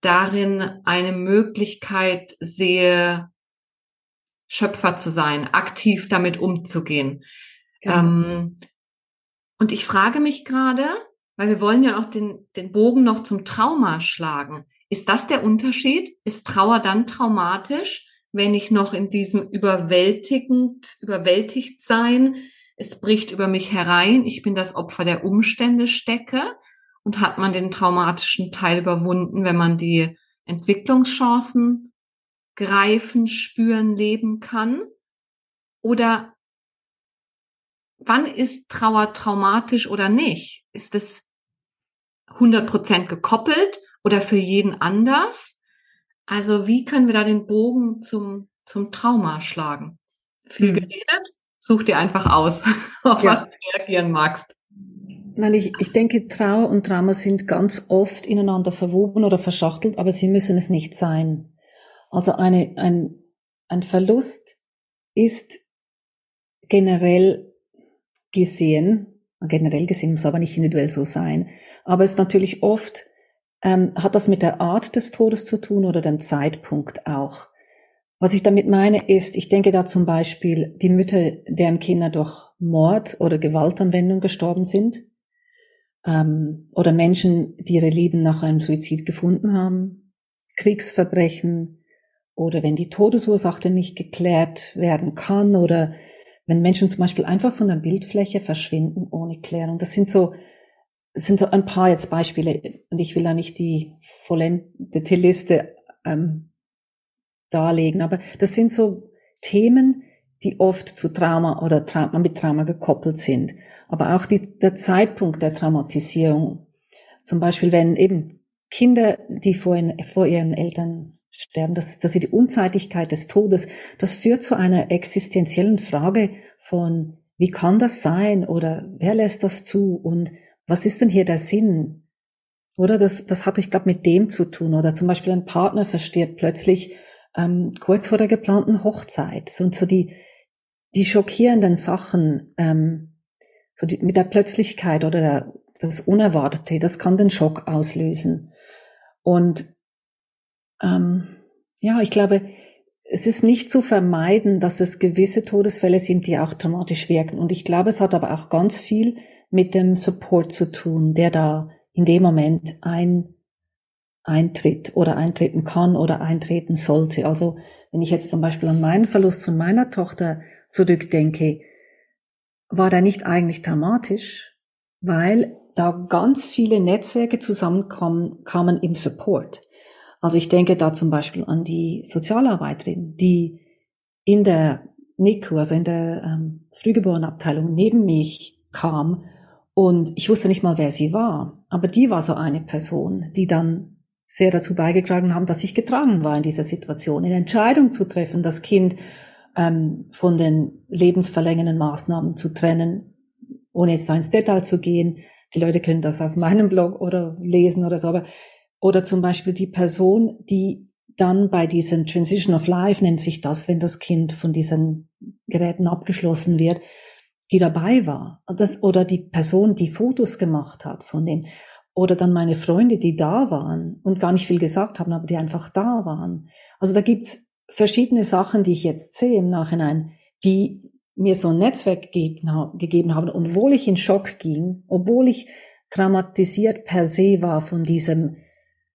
darin eine Möglichkeit sehe, Schöpfer zu sein, aktiv damit umzugehen. Ja. Ähm, und ich frage mich gerade, weil wir wollen ja auch den, den Bogen noch zum Trauma schlagen. Ist das der Unterschied? Ist Trauer dann traumatisch, wenn ich noch in diesem überwältigend, überwältigt sein, es bricht über mich herein, ich bin das Opfer der Umstände stecke und hat man den traumatischen Teil überwunden, wenn man die Entwicklungschancen greifen, spüren, leben kann? Oder wann ist Trauer traumatisch oder nicht? Ist es 100% gekoppelt oder für jeden anders? Also wie können wir da den Bogen zum, zum Trauma schlagen. Viel mhm. geredet, such dir einfach aus, auf ja. was du reagieren magst. Nein, ich, ich denke, Trauer und Trauma sind ganz oft ineinander verwoben oder verschachtelt, aber sie müssen es nicht sein. Also eine, ein, ein Verlust ist generell gesehen, generell gesehen muss aber nicht individuell so sein, aber es ist natürlich oft, ähm, hat das mit der Art des Todes zu tun oder dem Zeitpunkt auch. Was ich damit meine ist, ich denke da zum Beispiel die Mütter, deren Kinder durch Mord oder Gewaltanwendung gestorben sind, ähm, oder Menschen, die ihre Lieben nach einem Suizid gefunden haben, Kriegsverbrechen oder wenn die Todesursache nicht geklärt werden kann oder wenn Menschen zum Beispiel einfach von der Bildfläche verschwinden ohne Klärung. Das sind so, das sind so ein paar jetzt Beispiele und ich will da nicht die vollendete Liste ähm, darlegen. Aber das sind so Themen, die oft zu Trauma oder Trauma mit Trauma gekoppelt sind. Aber auch die, der Zeitpunkt der Traumatisierung. Zum Beispiel, wenn eben Kinder, die vor, ihren, vor ihren Eltern sterben, dass, dass sie die Unzeitigkeit des Todes, das führt zu einer existenziellen Frage von, wie kann das sein oder wer lässt das zu und was ist denn hier der Sinn? Oder das, das hat, ich glaube, mit dem zu tun. Oder zum Beispiel ein Partner verstirbt plötzlich ähm, kurz vor der geplanten Hochzeit. Und so die, die schockierenden Sachen, ähm, so die, mit der Plötzlichkeit oder der, das Unerwartete, das kann den Schock auslösen. Und ähm, ja, ich glaube, es ist nicht zu vermeiden, dass es gewisse Todesfälle sind, die auch dramatisch wirken. Und ich glaube, es hat aber auch ganz viel mit dem Support zu tun, der da in dem Moment ein eintritt oder eintreten kann oder eintreten sollte. Also wenn ich jetzt zum Beispiel an meinen Verlust von meiner Tochter zurückdenke, war der nicht eigentlich dramatisch, weil da ganz viele Netzwerke zusammenkamen kamen im Support. Also ich denke da zum Beispiel an die Sozialarbeiterin, die in der NICU, also in der ähm, Frühgeborenenabteilung neben mich kam und ich wusste nicht mal, wer sie war. Aber die war so eine Person, die dann sehr dazu beigetragen haben, dass ich getragen war in dieser Situation, in Entscheidung zu treffen, das Kind ähm, von den lebensverlängernden Maßnahmen zu trennen, ohne jetzt da ins Detail zu gehen. Die Leute können das auf meinem Blog oder lesen oder so, aber oder zum Beispiel die Person, die dann bei diesem Transition of Life nennt sich das, wenn das Kind von diesen Geräten abgeschlossen wird, die dabei war. Das, oder die Person, die Fotos gemacht hat von dem. Oder dann meine Freunde, die da waren und gar nicht viel gesagt haben, aber die einfach da waren. Also da gibt's verschiedene Sachen, die ich jetzt sehe im Nachhinein, die mir so ein Netzwerk gegeben haben. Und obwohl ich in Schock ging, obwohl ich traumatisiert per se war von diesem,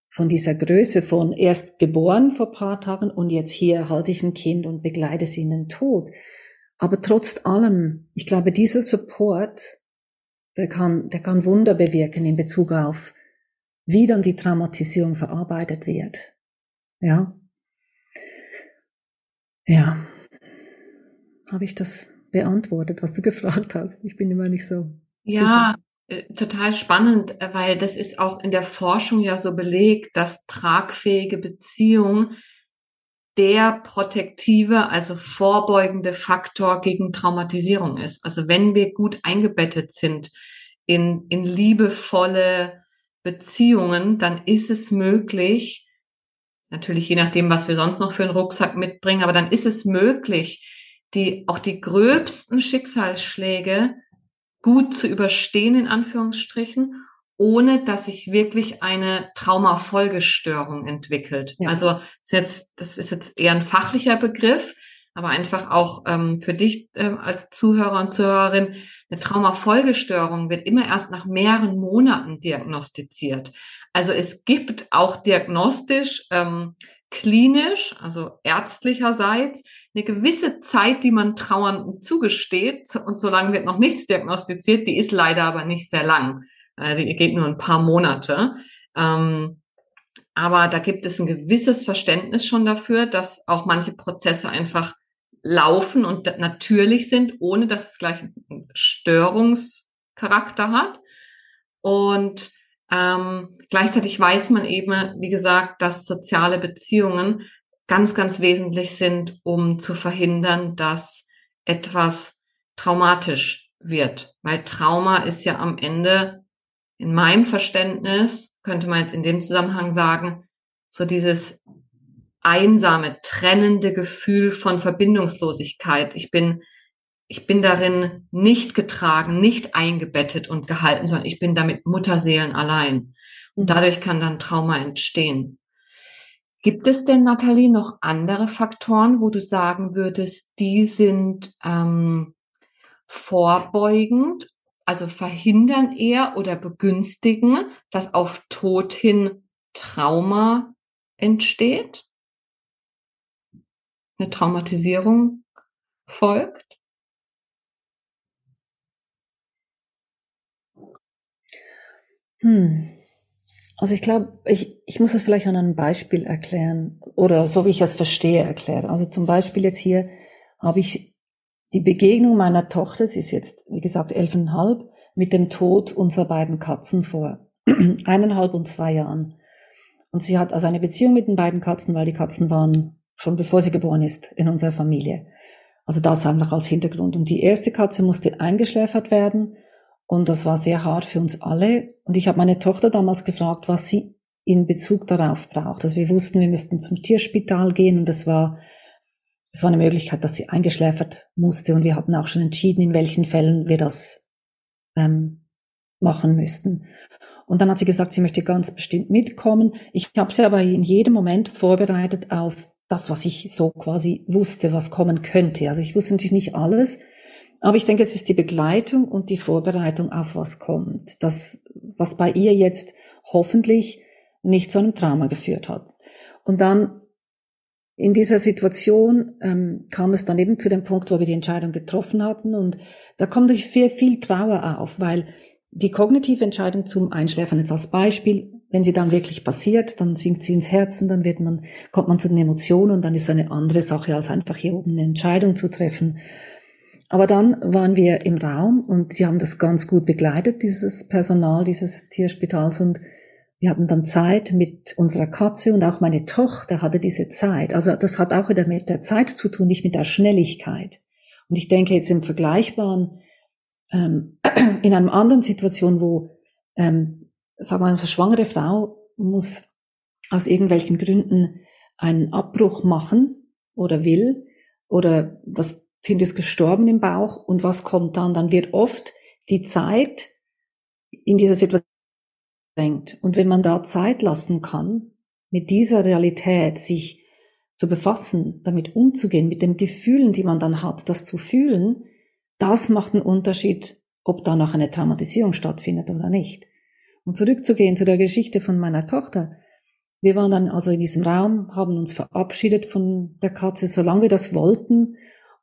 von dieser Größe von erst geboren vor paar Tagen und jetzt hier halte ich ein Kind und begleite sie in den Tod. Aber trotz allem, ich glaube, dieser Support der kann, der kann Wunder bewirken in Bezug auf, wie dann die Traumatisierung verarbeitet wird. Ja. Ja. Habe ich das beantwortet, was du gefragt hast? Ich bin immer nicht so. Ja, sicher. Äh, total spannend, äh, weil das ist auch in der Forschung ja so belegt, dass tragfähige Beziehungen der protektive, also vorbeugende Faktor gegen Traumatisierung ist. Also wenn wir gut eingebettet sind in, in liebevolle Beziehungen, dann ist es möglich, natürlich je nachdem, was wir sonst noch für einen Rucksack mitbringen, aber dann ist es möglich, die, auch die gröbsten Schicksalsschläge gut zu überstehen, in Anführungsstrichen, ohne dass sich wirklich eine Traumafolgestörung entwickelt. Ja. Also ist jetzt, das ist jetzt eher ein fachlicher Begriff, aber einfach auch ähm, für dich ähm, als Zuhörer und Zuhörerin, eine Traumafolgestörung wird immer erst nach mehreren Monaten diagnostiziert. Also es gibt auch diagnostisch, ähm, klinisch, also ärztlicherseits, eine gewisse Zeit, die man Trauern zugesteht. Und solange wird noch nichts diagnostiziert, die ist leider aber nicht sehr lang. Die geht nur ein paar Monate. Ähm, aber da gibt es ein gewisses Verständnis schon dafür, dass auch manche Prozesse einfach laufen und natürlich sind, ohne dass es gleich einen Störungscharakter hat. Und ähm, gleichzeitig weiß man eben, wie gesagt, dass soziale Beziehungen ganz, ganz wesentlich sind, um zu verhindern, dass etwas traumatisch wird. Weil Trauma ist ja am Ende, in meinem Verständnis, könnte man jetzt in dem Zusammenhang sagen, so dieses einsame, trennende Gefühl von Verbindungslosigkeit. Ich bin, ich bin darin nicht getragen, nicht eingebettet und gehalten, sondern ich bin damit Mutterseelen allein. Und mhm. dadurch kann dann Trauma entstehen. Gibt es denn, Nathalie, noch andere Faktoren, wo du sagen würdest, die sind ähm, vorbeugend, also verhindern eher oder begünstigen, dass auf Tod hin Trauma entsteht? Eine Traumatisierung folgt? Hm. Also ich glaube, ich, ich muss es vielleicht an einem Beispiel erklären oder so wie ich es verstehe erklären. Also zum Beispiel jetzt hier habe ich die Begegnung meiner Tochter, sie ist jetzt, wie gesagt, elfeinhalb, mit dem Tod unserer beiden Katzen vor eineinhalb und zwei Jahren. Und sie hat also eine Beziehung mit den beiden Katzen, weil die Katzen waren schon bevor sie geboren ist in unserer Familie. Also das einfach als Hintergrund. Und die erste Katze musste eingeschläfert werden und das war sehr hart für uns alle. Und ich habe meine Tochter damals gefragt, was sie in Bezug darauf braucht. Also wir wussten, wir müssten zum Tierspital gehen und es war, es war eine Möglichkeit, dass sie eingeschläfert musste. Und wir hatten auch schon entschieden, in welchen Fällen wir das ähm, machen müssten. Und dann hat sie gesagt, sie möchte ganz bestimmt mitkommen. Ich habe sie aber in jedem Moment vorbereitet auf das, was ich so quasi wusste, was kommen könnte. Also ich wusste natürlich nicht alles, aber ich denke, es ist die Begleitung und die Vorbereitung auf was kommt. Das, was bei ihr jetzt hoffentlich nicht zu einem Trauma geführt hat. Und dann in dieser Situation ähm, kam es dann eben zu dem Punkt, wo wir die Entscheidung getroffen hatten. Und da kommt durch viel, viel Trauer auf, weil die kognitive Entscheidung zum Einschläfern jetzt als Beispiel, wenn sie dann wirklich passiert, dann sinkt sie ins Herzen, dann wird man, kommt man zu den Emotionen und dann ist eine andere Sache, als einfach hier oben eine Entscheidung zu treffen. Aber dann waren wir im Raum und sie haben das ganz gut begleitet, dieses Personal dieses Tierspitals und wir hatten dann Zeit mit unserer Katze und auch meine Tochter hatte diese Zeit. Also das hat auch wieder mit der Zeit zu tun, nicht mit der Schnelligkeit. Und ich denke jetzt im Vergleichbaren, ähm, in einer anderen Situation, wo, ähm, sagen wir mal, eine schwangere Frau muss aus irgendwelchen Gründen einen Abbruch machen oder will oder das Kind ist gestorben im Bauch und was kommt dann? Dann wird oft die Zeit in dieser Situation denkt. Und wenn man da Zeit lassen kann, mit dieser Realität sich zu befassen, damit umzugehen, mit den Gefühlen, die man dann hat, das zu fühlen, das macht einen Unterschied, ob da noch eine Traumatisierung stattfindet oder nicht. Und zurückzugehen zu der Geschichte von meiner Tochter. Wir waren dann also in diesem Raum, haben uns verabschiedet von der Katze, solange wir das wollten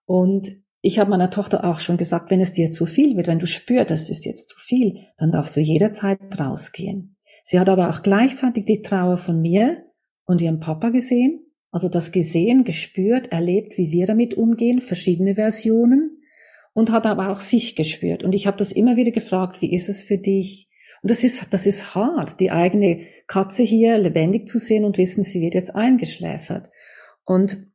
und ich habe meiner Tochter auch schon gesagt, wenn es dir zu viel wird, wenn du spürst, das ist jetzt zu viel, dann darfst du jederzeit rausgehen. Sie hat aber auch gleichzeitig die Trauer von mir und ihrem Papa gesehen, also das gesehen, gespürt, erlebt, wie wir damit umgehen, verschiedene Versionen und hat aber auch sich gespürt. Und ich habe das immer wieder gefragt, wie ist es für dich? Und das ist, das ist hart, die eigene Katze hier lebendig zu sehen und wissen, sie wird jetzt eingeschläfert. Und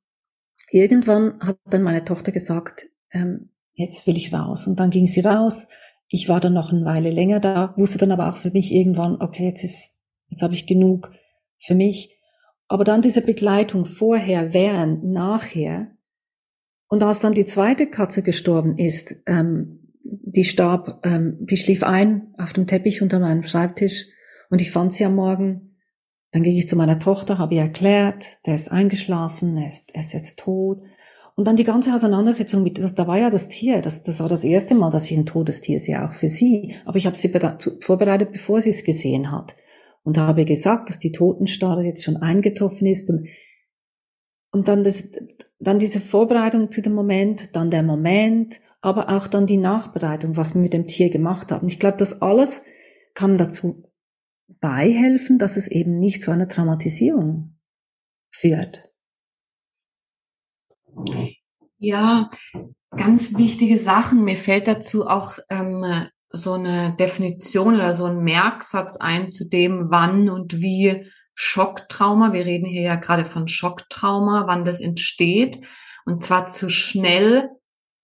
irgendwann hat dann meine Tochter gesagt, ähm, jetzt will ich raus. Und dann ging sie raus. Ich war dann noch eine Weile länger da, wusste dann aber auch für mich irgendwann, okay, jetzt ist, jetzt habe ich genug für mich. Aber dann diese Begleitung vorher, während, nachher. Und als dann die zweite Katze gestorben ist, ähm, die starb, ähm, die schlief ein auf dem Teppich unter meinem Schreibtisch und ich fand sie am Morgen dann gehe ich zu meiner Tochter, habe ihr erklärt, der ist eingeschlafen, er ist, er ist jetzt tot. Und dann die ganze Auseinandersetzung mit, das, da war ja das Tier, das, das war das erste Mal, dass ich ein totes Tier sehe, auch für sie. Aber ich habe sie vorbereitet, bevor sie es gesehen hat. Und habe gesagt, dass die Totenstarre jetzt schon eingetroffen ist. Und, und dann, das, dann diese Vorbereitung zu dem Moment, dann der Moment, aber auch dann die Nachbereitung, was wir mit dem Tier gemacht haben. Ich glaube, das alles kann dazu beihelfen, dass es eben nicht zu einer Traumatisierung führt. Ja, ganz wichtige Sachen. Mir fällt dazu auch ähm, so eine Definition oder so ein Merksatz ein zu dem, wann und wie Schocktrauma. Wir reden hier ja gerade von Schocktrauma, wann das entsteht. Und zwar zu schnell,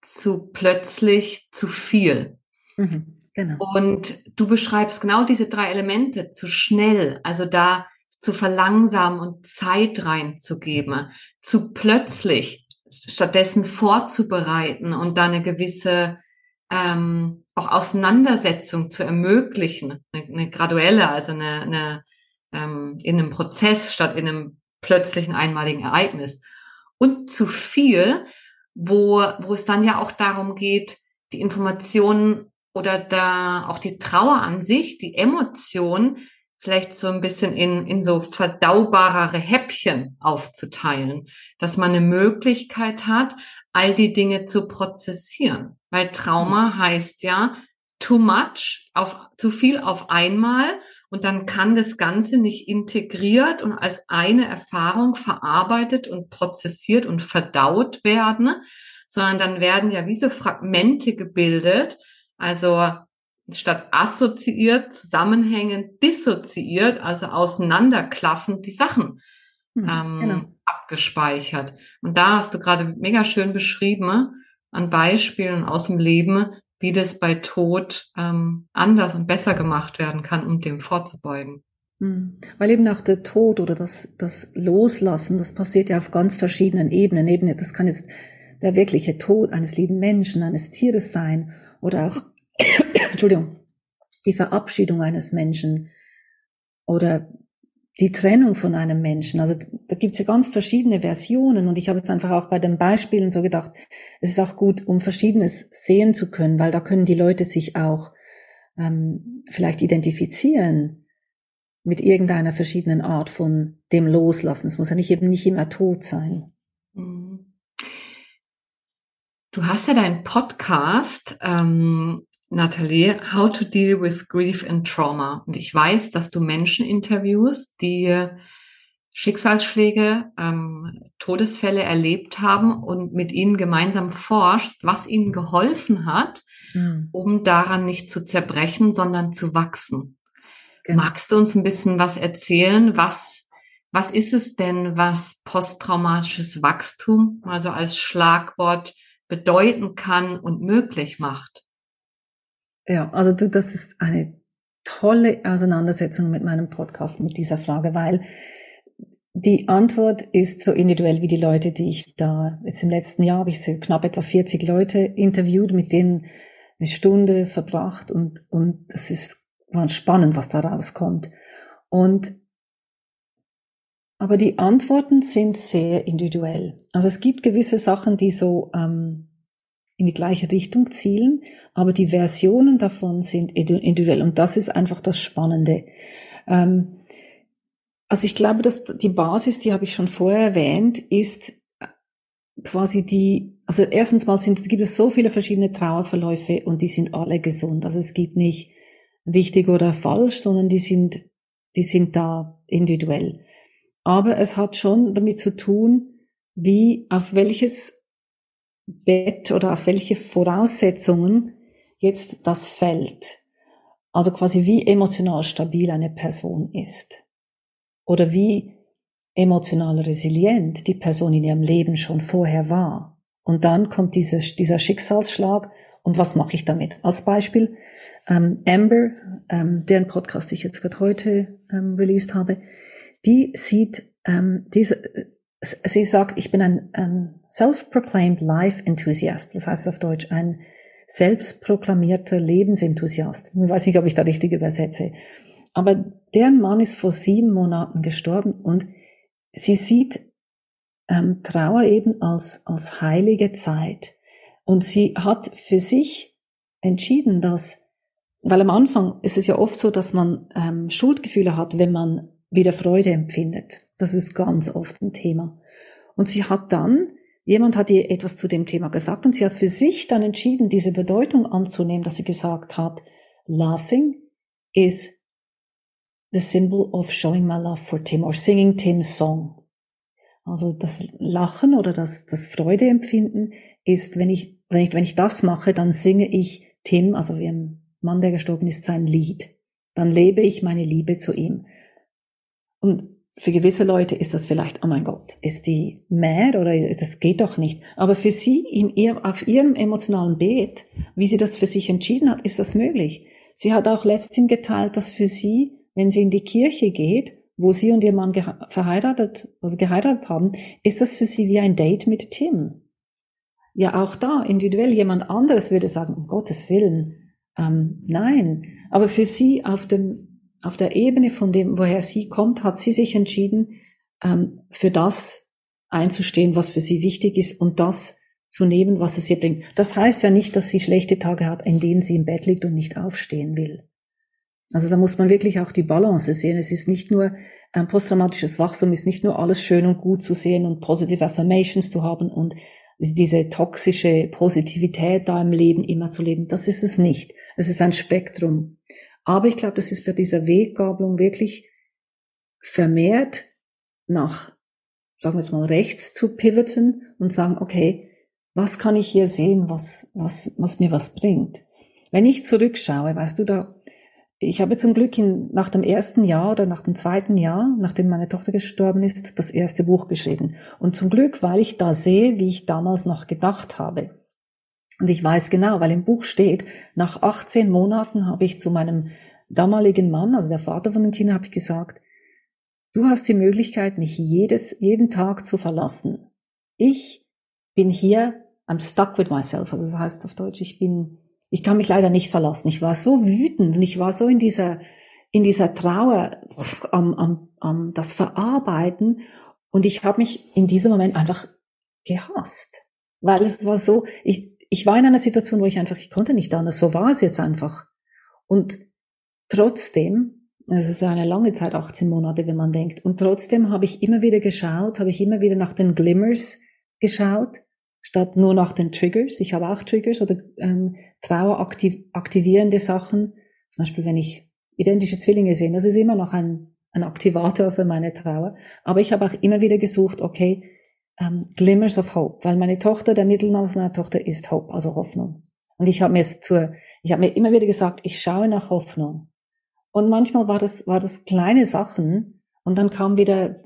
zu plötzlich, zu viel. Mhm, genau. Und du beschreibst genau diese drei Elemente, zu schnell, also da zu verlangsamen und Zeit reinzugeben, zu plötzlich, stattdessen vorzubereiten und da eine gewisse ähm, auch Auseinandersetzung zu ermöglichen, eine, eine graduelle, also eine, eine ähm, in einem Prozess statt in einem plötzlichen einmaligen Ereignis. Und zu viel, wo, wo es dann ja auch darum geht, die Informationen oder da auch die Trauer an sich, die Emotion vielleicht so ein bisschen in, in so verdaubarere Häppchen aufzuteilen, dass man eine Möglichkeit hat, all die Dinge zu prozessieren. Weil Trauma mhm. heißt ja too much, auf, zu viel auf einmal und dann kann das Ganze nicht integriert und als eine Erfahrung verarbeitet und prozessiert und verdaut werden, sondern dann werden ja wie so Fragmente gebildet, also statt assoziiert, zusammenhängend, dissoziiert, also auseinanderklaffend die Sachen hm, ähm, genau. abgespeichert. Und da hast du gerade mega schön beschrieben, an Beispielen aus dem Leben, wie das bei Tod ähm, anders und besser gemacht werden kann, um dem vorzubeugen. Hm. Weil eben auch der Tod oder das, das Loslassen, das passiert ja auf ganz verschiedenen Ebenen. Eben, das kann jetzt der wirkliche Tod eines lieben Menschen, eines Tieres sein oder auch Entschuldigung, die Verabschiedung eines Menschen oder die Trennung von einem Menschen. Also da gibt es ja ganz verschiedene Versionen und ich habe jetzt einfach auch bei den Beispielen so gedacht, es ist auch gut, um Verschiedenes sehen zu können, weil da können die Leute sich auch ähm, vielleicht identifizieren mit irgendeiner verschiedenen Art von dem Loslassen. Es muss ja nicht eben nicht immer tot sein. Mhm. Du hast ja deinen Podcast ähm, Nathalie, How to Deal with Grief and Trauma. Und ich weiß, dass du Menschen interviewst, die Schicksalsschläge, ähm, Todesfälle erlebt haben und mit ihnen gemeinsam forschst, was ihnen geholfen hat, mhm. um daran nicht zu zerbrechen, sondern zu wachsen. Genau. Magst du uns ein bisschen was erzählen? Was, was ist es denn, was posttraumatisches Wachstum, also als Schlagwort, bedeuten kann und möglich macht? Ja, also du, das ist eine tolle Auseinandersetzung mit meinem Podcast, mit dieser Frage, weil die Antwort ist so individuell wie die Leute, die ich da jetzt im letzten Jahr habe ich so knapp etwa 40 Leute interviewt, mit denen eine Stunde verbracht und und das ist war spannend, was da rauskommt. Und aber die Antworten sind sehr individuell. Also es gibt gewisse Sachen, die so ähm, in die gleiche Richtung zielen, aber die Versionen davon sind individuell und das ist einfach das Spannende. Ähm, also ich glaube, dass die Basis, die habe ich schon vorher erwähnt, ist quasi die, also erstens mal sind, es gibt es so viele verschiedene Trauerverläufe und die sind alle gesund. Also es gibt nicht richtig oder falsch, sondern die sind, die sind da individuell. Aber es hat schon damit zu tun, wie, auf welches Bett oder auf welche Voraussetzungen jetzt das fällt. Also quasi wie emotional stabil eine Person ist. Oder wie emotional resilient die Person in ihrem Leben schon vorher war. Und dann kommt dieses, dieser Schicksalsschlag und was mache ich damit? Als Beispiel, ähm, Amber, ähm, deren Podcast ich jetzt gerade heute ähm, released habe, die sieht ähm, diese, sie sagt, ich bin ein, ein self-proclaimed life enthusiast. Was heißt es auf Deutsch? Ein selbstproklamierter Lebensenthusiast. Ich weiß nicht, ob ich da richtig übersetze. Aber deren Mann ist vor sieben Monaten gestorben und sie sieht ähm, Trauer eben als, als heilige Zeit. Und sie hat für sich entschieden, dass, weil am Anfang ist es ja oft so, dass man ähm, Schuldgefühle hat, wenn man wieder Freude empfindet. Das ist ganz oft ein Thema. Und sie hat dann, jemand hat ihr etwas zu dem Thema gesagt und sie hat für sich dann entschieden, diese Bedeutung anzunehmen, dass sie gesagt hat, laughing is the symbol of showing my love for Tim or singing Tim's song. Also das Lachen oder das, das Freudeempfinden ist, wenn ich, wenn ich, wenn ich das mache, dann singe ich Tim, also wie ein Mann, der gestorben ist, sein Lied. Dann lebe ich meine Liebe zu ihm. Und für gewisse Leute ist das vielleicht, oh mein Gott, ist die mad oder das geht doch nicht. Aber für sie in ihr, auf ihrem emotionalen Beet, wie sie das für sich entschieden hat, ist das möglich. Sie hat auch letztens geteilt, dass für sie, wenn sie in die Kirche geht, wo sie und ihr Mann verheiratet, also geheiratet haben, ist das für sie wie ein Date mit Tim. Ja, auch da, individuell jemand anderes würde sagen, um Gottes Willen, ähm, nein. Aber für sie auf dem auf der Ebene von dem, woher sie kommt, hat sie sich entschieden, ähm, für das einzustehen, was für sie wichtig ist und das zu nehmen, was es ihr bringt. Das heißt ja nicht, dass sie schlechte Tage hat, in denen sie im Bett liegt und nicht aufstehen will. Also da muss man wirklich auch die Balance sehen. Es ist nicht nur ein posttraumatisches Wachstum, ist nicht nur alles schön und gut zu sehen und positive Affirmations zu haben und diese toxische Positivität da im Leben immer zu leben. Das ist es nicht. Es ist ein Spektrum. Aber ich glaube, das ist bei dieser Weggabelung wirklich vermehrt nach, sagen wir jetzt mal, rechts zu pivoten und sagen, okay, was kann ich hier sehen, was, was, was mir was bringt? Wenn ich zurückschaue, weißt du, da, ich habe zum Glück in, nach dem ersten Jahr oder nach dem zweiten Jahr, nachdem meine Tochter gestorben ist, das erste Buch geschrieben. Und zum Glück, weil ich da sehe, wie ich damals noch gedacht habe. Und ich weiß genau, weil im Buch steht, nach 18 Monaten habe ich zu meinem damaligen Mann, also der Vater von den Kindern, habe ich gesagt, du hast die Möglichkeit, mich jedes, jeden Tag zu verlassen. Ich bin hier, I'm stuck with myself. Also das heißt auf Deutsch, ich bin, ich kann mich leider nicht verlassen. Ich war so wütend und ich war so in dieser, in dieser Trauer am, am, am das Verarbeiten und ich habe mich in diesem Moment einfach gehasst. Weil es war so, ich, ich war in einer Situation, wo ich einfach, ich konnte nicht anders, so war es jetzt einfach. Und trotzdem, es ist eine lange Zeit, 18 Monate, wenn man denkt, und trotzdem habe ich immer wieder geschaut, habe ich immer wieder nach den Glimmers geschaut, statt nur nach den Triggers. Ich habe auch Triggers oder ähm, traueraktivierende Sachen. Zum Beispiel, wenn ich identische Zwillinge sehe, das ist immer noch ein, ein Aktivator für meine Trauer. Aber ich habe auch immer wieder gesucht, okay, ähm, Glimmers of Hope, weil meine Tochter, der Mittelname meiner Tochter ist Hope, also Hoffnung. Und ich habe mir es zur, ich habe mir immer wieder gesagt, ich schaue nach Hoffnung. Und manchmal war das, war das kleine Sachen und dann kam wieder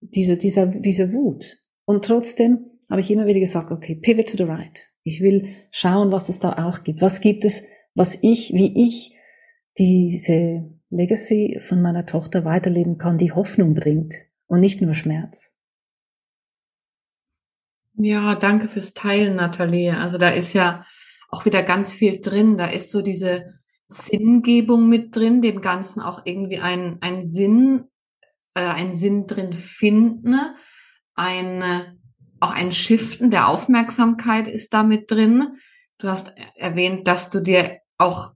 diese, dieser, diese Wut. Und trotzdem habe ich immer wieder gesagt, okay, pivot to the right. Ich will schauen, was es da auch gibt. Was gibt es, was ich, wie ich diese Legacy von meiner Tochter weiterleben kann, die Hoffnung bringt und nicht nur Schmerz. Ja, danke fürs Teilen, Nathalie. Also da ist ja auch wieder ganz viel drin. Da ist so diese Sinngebung mit drin, dem Ganzen auch irgendwie einen, einen Sinn, äh, einen Sinn drin finden, ein, auch ein Shiften der Aufmerksamkeit ist da mit drin. Du hast erwähnt, dass du dir auch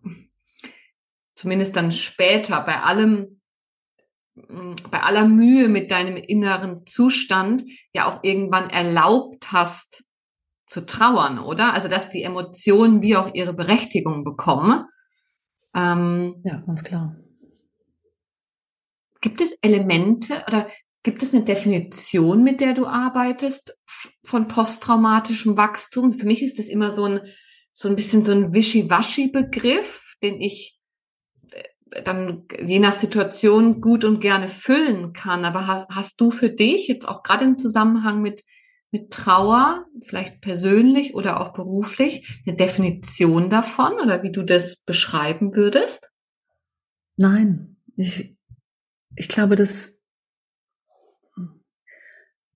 zumindest dann später bei allem bei aller Mühe mit deinem inneren Zustand ja auch irgendwann erlaubt hast zu trauern, oder? Also dass die Emotionen wie auch ihre Berechtigung bekommen. Ähm, ja, ganz klar. Gibt es Elemente oder gibt es eine Definition, mit der du arbeitest von posttraumatischem Wachstum? Für mich ist das immer so ein so ein bisschen so ein Wischiwaschi-Begriff, den ich dann je nach Situation gut und gerne füllen kann. Aber hast, hast du für dich jetzt auch gerade im Zusammenhang mit, mit Trauer, vielleicht persönlich oder auch beruflich, eine Definition davon oder wie du das beschreiben würdest? Nein, ich, ich glaube, dass,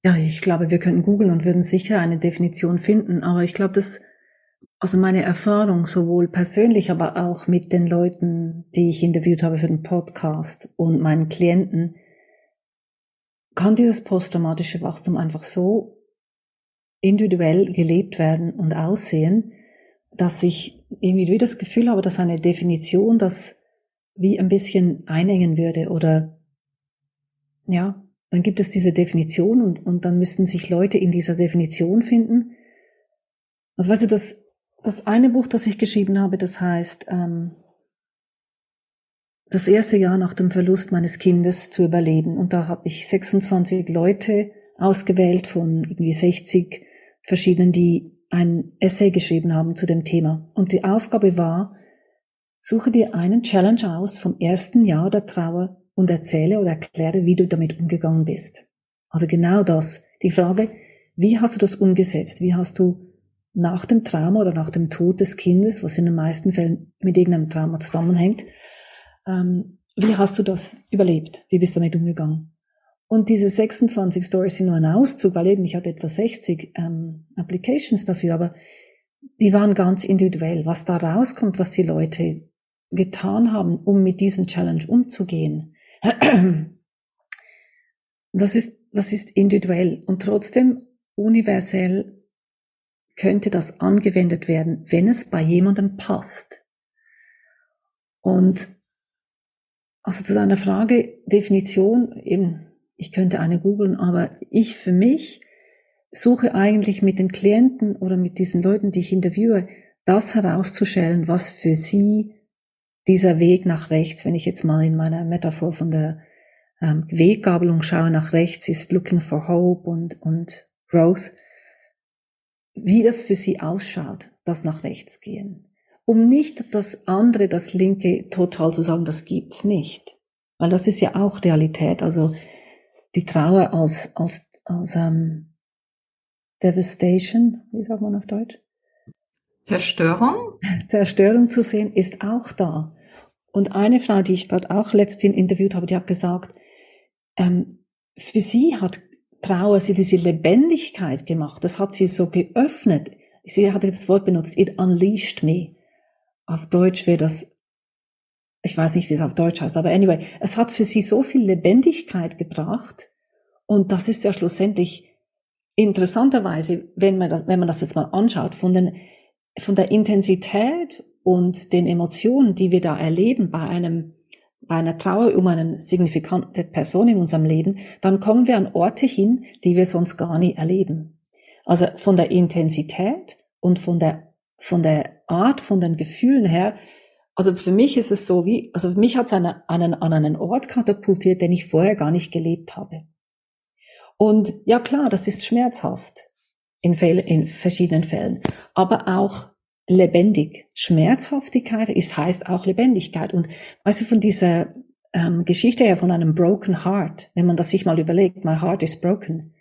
ja, ich glaube, wir könnten googeln und würden sicher eine Definition finden, aber ich glaube, dass also meine Erfahrung sowohl persönlich, aber auch mit den Leuten, die ich interviewt habe für den Podcast und meinen Klienten, kann dieses posttraumatische Wachstum einfach so individuell gelebt werden und aussehen, dass ich irgendwie wie das Gefühl habe, dass eine Definition das wie ein bisschen einengen würde oder ja, dann gibt es diese Definition und, und dann müssten sich Leute in dieser Definition finden. Also weißt du, das, das eine Buch, das ich geschrieben habe, das heißt ähm, Das erste Jahr nach dem Verlust meines Kindes zu überleben. Und da habe ich 26 Leute ausgewählt von irgendwie 60 verschiedenen, die ein Essay geschrieben haben zu dem Thema. Und die Aufgabe war, suche dir einen Challenge aus vom ersten Jahr der Trauer und erzähle oder erkläre, wie du damit umgegangen bist. Also genau das. Die Frage, wie hast du das umgesetzt? Wie hast du nach dem Trauma oder nach dem Tod des Kindes, was in den meisten Fällen mit irgendeinem Trauma zusammenhängt, ähm, wie hast du das überlebt? Wie bist du damit umgegangen? Und diese 26 Stories sind nur ein Auszug, weil eben ich hatte etwa 60 ähm, Applications dafür, aber die waren ganz individuell. Was da rauskommt, was die Leute getan haben, um mit diesem Challenge umzugehen, das ist, das ist individuell und trotzdem universell könnte das angewendet werden, wenn es bei jemandem passt. Und also zu deiner Frage, Definition, eben, ich könnte eine googeln, aber ich für mich suche eigentlich mit den Klienten oder mit diesen Leuten, die ich interviewe, das herauszustellen, was für sie dieser Weg nach rechts, wenn ich jetzt mal in meiner Metaphor von der ähm, Weggabelung schaue, nach rechts ist Looking for Hope und, und Growth, wie das für sie ausschaut, das nach rechts gehen. Um nicht das andere, das linke, total zu sagen, das gibt's nicht. Weil das ist ja auch Realität. Also die Trauer als, als, als ähm, Devastation, wie sagt man auf Deutsch? Zerstörung? Zerstörung zu sehen, ist auch da. Und eine Frau, die ich gerade auch letztens interviewt habe, die hat gesagt, ähm, für sie hat Trauer sie diese Lebendigkeit gemacht. Das hat sie so geöffnet. Sie hat das Wort benutzt, it unleashed me. Auf Deutsch wäre das, ich weiß nicht, wie es auf Deutsch heißt, aber anyway, es hat für sie so viel Lebendigkeit gebracht. Und das ist ja schlussendlich interessanterweise, wenn man das, wenn man das jetzt mal anschaut, von den, von der Intensität und den Emotionen, die wir da erleben bei einem bei einer Trauer um eine signifikante Person in unserem Leben, dann kommen wir an Orte hin, die wir sonst gar nie erleben. Also von der Intensität und von der, von der Art, von den Gefühlen her, also für mich ist es so wie, also für mich hat es einen, einen, an einen Ort katapultiert, den ich vorher gar nicht gelebt habe. Und ja klar, das ist schmerzhaft in, in verschiedenen Fällen, aber auch lebendig. Schmerzhaftigkeit ist, heißt auch Lebendigkeit. Und weißt du, von dieser ähm, Geschichte her von einem broken heart, wenn man das sich mal überlegt, my heart is broken.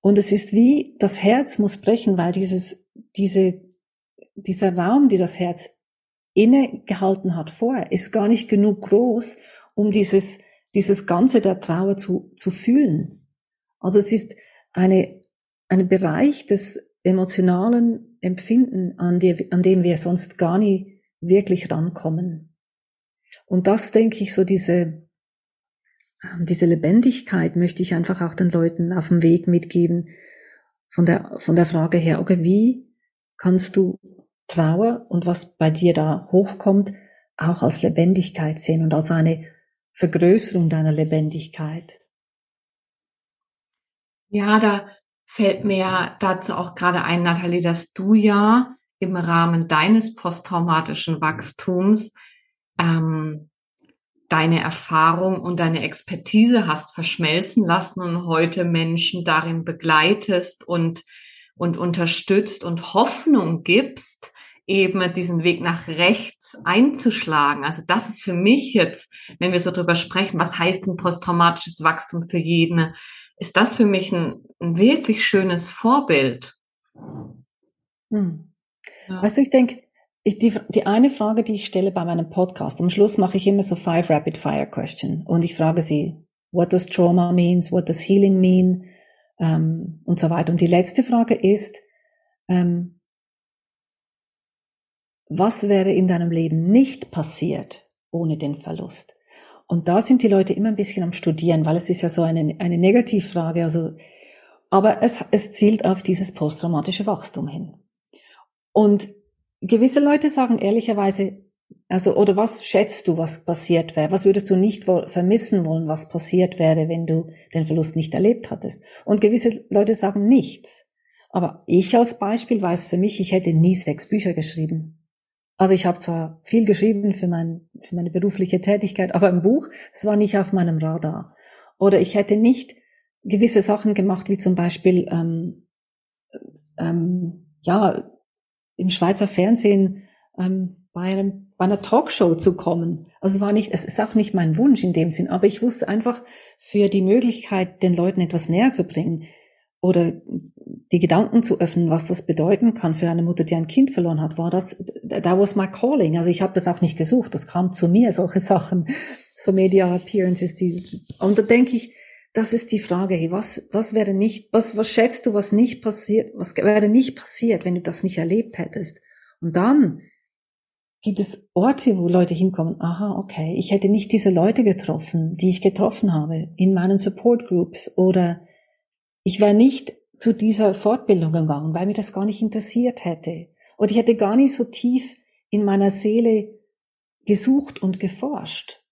Und es ist wie, das Herz muss brechen, weil dieses, diese, dieser Raum, die das Herz innegehalten hat vorher, ist gar nicht genug groß, um dieses, dieses Ganze der Trauer zu, zu fühlen. Also es ist eine, ein Bereich des emotionalen Empfinden, an, die, an dem wir sonst gar nie wirklich rankommen. Und das denke ich, so diese, diese Lebendigkeit möchte ich einfach auch den Leuten auf dem Weg mitgeben, von der, von der Frage her, okay, wie kannst du Trauer und was bei dir da hochkommt, auch als Lebendigkeit sehen und als eine Vergrößerung deiner Lebendigkeit. Ja, da fällt mir dazu auch gerade ein, Nathalie, dass du ja im Rahmen deines posttraumatischen Wachstums ähm, deine Erfahrung und deine Expertise hast verschmelzen lassen und heute Menschen darin begleitest und, und unterstützt und Hoffnung gibst, eben diesen Weg nach rechts einzuschlagen. Also das ist für mich jetzt, wenn wir so drüber sprechen, was heißt ein posttraumatisches Wachstum für jeden, ist das für mich ein, ein wirklich schönes Vorbild. Hm. Ja. Weißt du, ich denke, ich, die, die eine Frage, die ich stelle bei meinem Podcast, am Schluss mache ich immer so five rapid fire question und ich frage sie, what does trauma means, what does healing mean ähm, und so weiter. Und die letzte Frage ist, ähm, was wäre in deinem Leben nicht passiert ohne den Verlust? Und da sind die Leute immer ein bisschen am Studieren, weil es ist ja so eine, eine Negativfrage. Also, aber es, es zielt auf dieses posttraumatische Wachstum hin. Und gewisse Leute sagen ehrlicherweise, also, oder was schätzt du, was passiert wäre? Was würdest du nicht vermissen wollen, was passiert wäre, wenn du den Verlust nicht erlebt hattest? Und gewisse Leute sagen nichts. Aber ich als Beispiel weiß für mich, ich hätte nie sechs Bücher geschrieben. Also ich habe zwar viel geschrieben für, mein, für meine berufliche Tätigkeit, aber ein Buch, es war nicht auf meinem Radar. Oder ich hätte nicht gewisse Sachen gemacht, wie zum Beispiel ähm, ähm, ja im Schweizer Fernsehen ähm, bei, einem, bei einer Talkshow zu kommen. Also es war nicht, es ist auch nicht mein Wunsch in dem Sinn, aber ich wusste einfach für die Möglichkeit, den Leuten etwas näher zu bringen oder die Gedanken zu öffnen, was das bedeuten kann für eine Mutter, die ein Kind verloren hat, war das, that was my calling. Also ich habe das auch nicht gesucht, das kam zu mir, solche Sachen, so Media Appearances, die, und da denke ich, das ist die Frage, hey, was, was wäre nicht, was, was schätzt du, was nicht passiert, was wäre nicht passiert, wenn du das nicht erlebt hättest? Und dann gibt es Orte, wo Leute hinkommen, aha, okay, ich hätte nicht diese Leute getroffen, die ich getroffen habe in meinen Support Groups oder ich wäre nicht zu dieser Fortbildung gegangen, weil mir das gar nicht interessiert hätte. Oder ich hätte gar nicht so tief in meiner Seele gesucht und geforscht,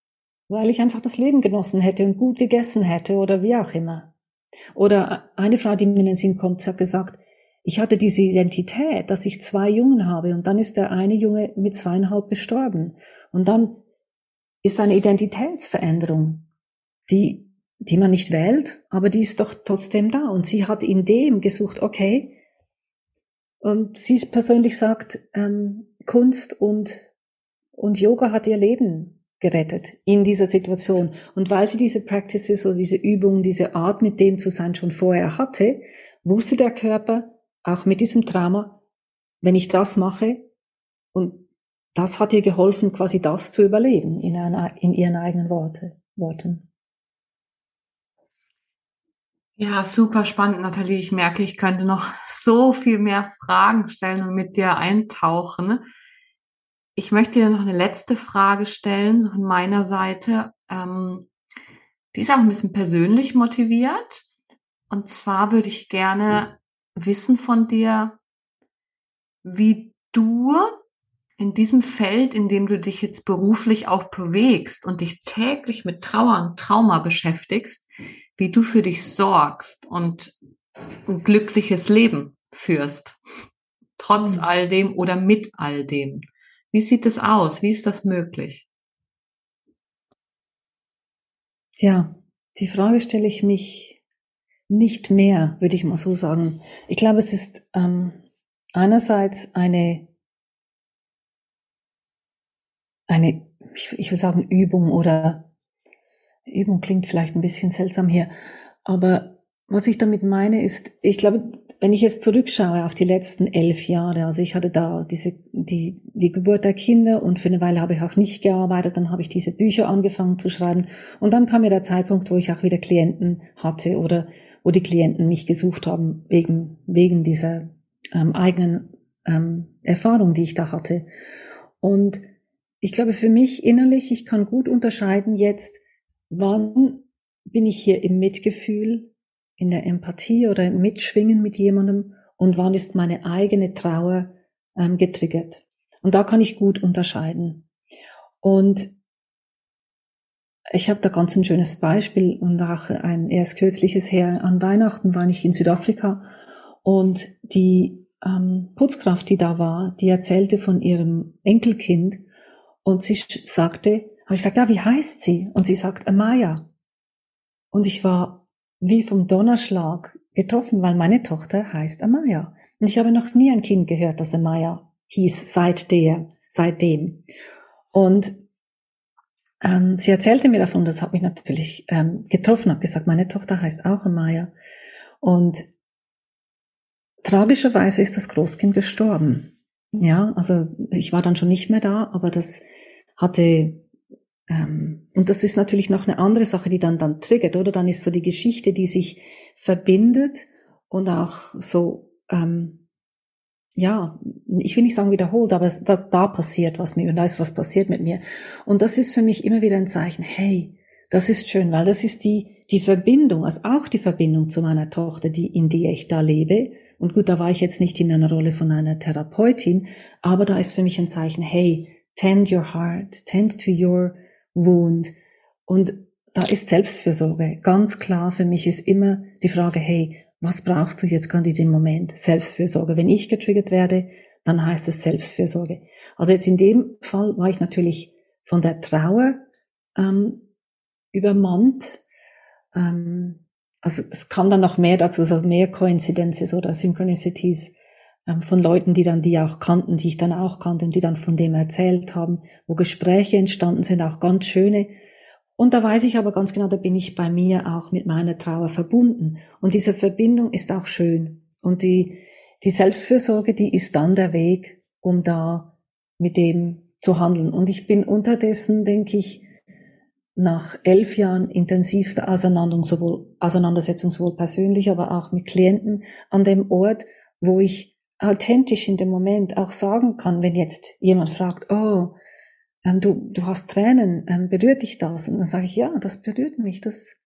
weil ich einfach das Leben genossen hätte und gut gegessen hätte oder wie auch immer. Oder eine Frau, die mir in den Sinn kommt, hat gesagt, ich hatte diese Identität, dass ich zwei Jungen habe und dann ist der eine Junge mit zweieinhalb gestorben. Und dann ist eine Identitätsveränderung, die, die man nicht wählt, aber die ist doch trotzdem da. Und sie hat in dem gesucht, okay, und sie persönlich sagt, ähm, Kunst und, und Yoga hat ihr Leben gerettet in dieser Situation. Und weil sie diese Practices oder diese Übungen, diese Art mit dem zu sein schon vorher hatte, wusste der Körper, auch mit diesem Trauma, wenn ich das mache und das hat ihr geholfen, quasi das zu überleben in, einer, in ihren eigenen Worte, Worten. Ja, super spannend, Nathalie. Ich merke, ich könnte noch so viel mehr Fragen stellen und mit dir eintauchen. Ich möchte dir noch eine letzte Frage stellen, so von meiner Seite. Ähm, die ist auch ein bisschen persönlich motiviert. Und zwar würde ich gerne wissen von dir, wie du in diesem Feld, in dem du dich jetzt beruflich auch bewegst und dich täglich mit Trauer und Trauma beschäftigst, wie du für dich sorgst und ein glückliches Leben führst. Trotz mhm. all dem oder mit all dem. Wie sieht es aus? Wie ist das möglich? Tja, die Frage stelle ich mich nicht mehr, würde ich mal so sagen. Ich glaube, es ist ähm, einerseits eine, eine, ich, ich will sagen Übung oder Übung klingt vielleicht ein bisschen seltsam hier, aber was ich damit meine ist, ich glaube, wenn ich jetzt zurückschaue auf die letzten elf Jahre, also ich hatte da diese, die, die Geburt der Kinder und für eine Weile habe ich auch nicht gearbeitet, dann habe ich diese Bücher angefangen zu schreiben und dann kam mir der Zeitpunkt, wo ich auch wieder Klienten hatte oder wo die Klienten mich gesucht haben wegen, wegen dieser ähm, eigenen ähm, Erfahrung, die ich da hatte. Und ich glaube, für mich innerlich, ich kann gut unterscheiden jetzt, wann bin ich hier im Mitgefühl, in der Empathie oder im Mitschwingen mit jemandem und wann ist meine eigene Trauer ähm, getriggert. Und da kann ich gut unterscheiden. Und ich habe da ganz ein schönes Beispiel und auch ein erst kürzliches her. An Weihnachten war ich in Südafrika und die ähm, Putzkraft, die da war, die erzählte von ihrem Enkelkind und sie sagte, habe ich gesagt, ja, wie heißt sie? Und sie sagt, Amaya. Und ich war wie vom Donnerschlag getroffen, weil meine Tochter heißt Amaya. Und ich habe noch nie ein Kind gehört, das Amaya hieß seit der, seitdem. Und ähm, sie erzählte mir davon, das hat mich natürlich ähm, getroffen, habe gesagt, meine Tochter heißt auch Amaya. Und tragischerweise ist das Großkind gestorben. Ja, also ich war dann schon nicht mehr da, aber das hatte ähm, und das ist natürlich noch eine andere Sache, die dann dann triggert, oder? Dann ist so die Geschichte, die sich verbindet und auch so ähm, ja, ich will nicht sagen wiederholt, aber da, da passiert was mit mir, da ist was passiert mit mir. Und das ist für mich immer wieder ein Zeichen, hey, das ist schön, weil das ist die, die Verbindung, also auch die Verbindung zu meiner Tochter, die, in der ich da lebe. Und gut, da war ich jetzt nicht in einer Rolle von einer Therapeutin, aber da ist für mich ein Zeichen, hey, tend your heart, tend to your wound. Und da ist Selbstfürsorge. Ganz klar für mich ist immer die Frage, hey, was brauchst du jetzt gerade in dem Moment? Selbstfürsorge. Wenn ich getriggert werde, dann heißt es Selbstfürsorge. Also jetzt in dem Fall war ich natürlich von der Trauer ähm, übermannt. Ähm, also es kam dann noch mehr dazu, so mehr Coincidences oder Synchronicities. ähm, von Leuten, die dann die auch kannten, die ich dann auch kannte und die dann von dem erzählt haben, wo Gespräche entstanden sind, auch ganz schöne. Und da weiß ich aber ganz genau, da bin ich bei mir auch mit meiner Trauer verbunden. Und diese Verbindung ist auch schön. Und die, die Selbstfürsorge, die ist dann der Weg, um da mit dem zu handeln. Und ich bin unterdessen, denke ich, nach elf Jahren intensivster Auseinandersetzung sowohl, persönlich, aber auch mit Klienten an dem Ort, wo ich authentisch in dem Moment auch sagen kann, wenn jetzt jemand fragt, oh, ähm, du, du hast Tränen, ähm, berührt dich das? Und dann sage ich, ja, das berührt mich. Das,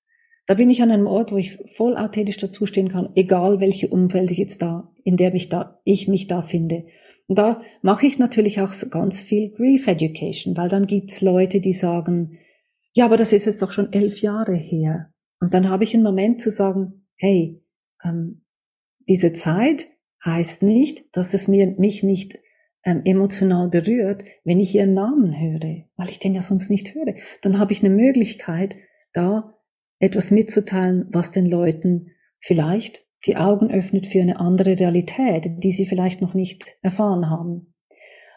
da bin ich an einem Ort, wo ich voll authentisch dazustehen kann, egal welche Umfeld ich jetzt da, in der mich da, ich mich da finde. Und da mache ich natürlich auch ganz viel Grief Education, weil dann gibt's Leute, die sagen, ja, aber das ist jetzt doch schon elf Jahre her. Und dann habe ich einen Moment zu sagen, hey, ähm, diese Zeit heißt nicht, dass es mir, mich nicht ähm, emotional berührt, wenn ich ihren Namen höre, weil ich den ja sonst nicht höre. Dann habe ich eine Möglichkeit, da etwas mitzuteilen, was den Leuten vielleicht die Augen öffnet für eine andere Realität, die sie vielleicht noch nicht erfahren haben.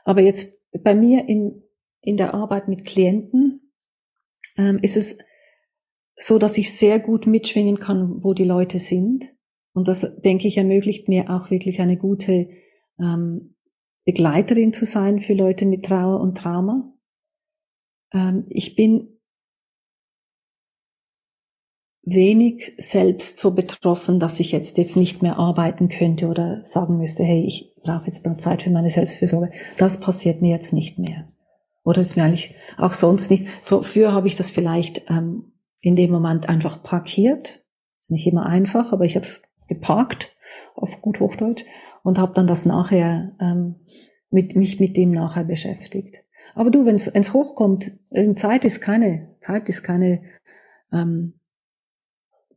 Aber jetzt bei mir in, in der Arbeit mit Klienten ähm, ist es so, dass ich sehr gut mitschwingen kann, wo die Leute sind. Und das, denke ich, ermöglicht mir auch wirklich eine gute ähm, Begleiterin zu sein für Leute mit Trauer und Trauma. Ähm, ich bin wenig selbst so betroffen, dass ich jetzt jetzt nicht mehr arbeiten könnte oder sagen müsste, hey, ich brauche jetzt noch Zeit für meine Selbstfürsorge. Das passiert mir jetzt nicht mehr. Oder ist mir eigentlich auch sonst nicht. Früher habe ich das vielleicht ähm, in dem Moment einfach parkiert. Ist nicht immer einfach, aber ich habe es geparkt auf gut Hochdeutsch und habe dann das nachher ähm, mit mich mit dem nachher beschäftigt. Aber du, wenn es hochkommt, Zeit ist keine Zeit ist keine ähm,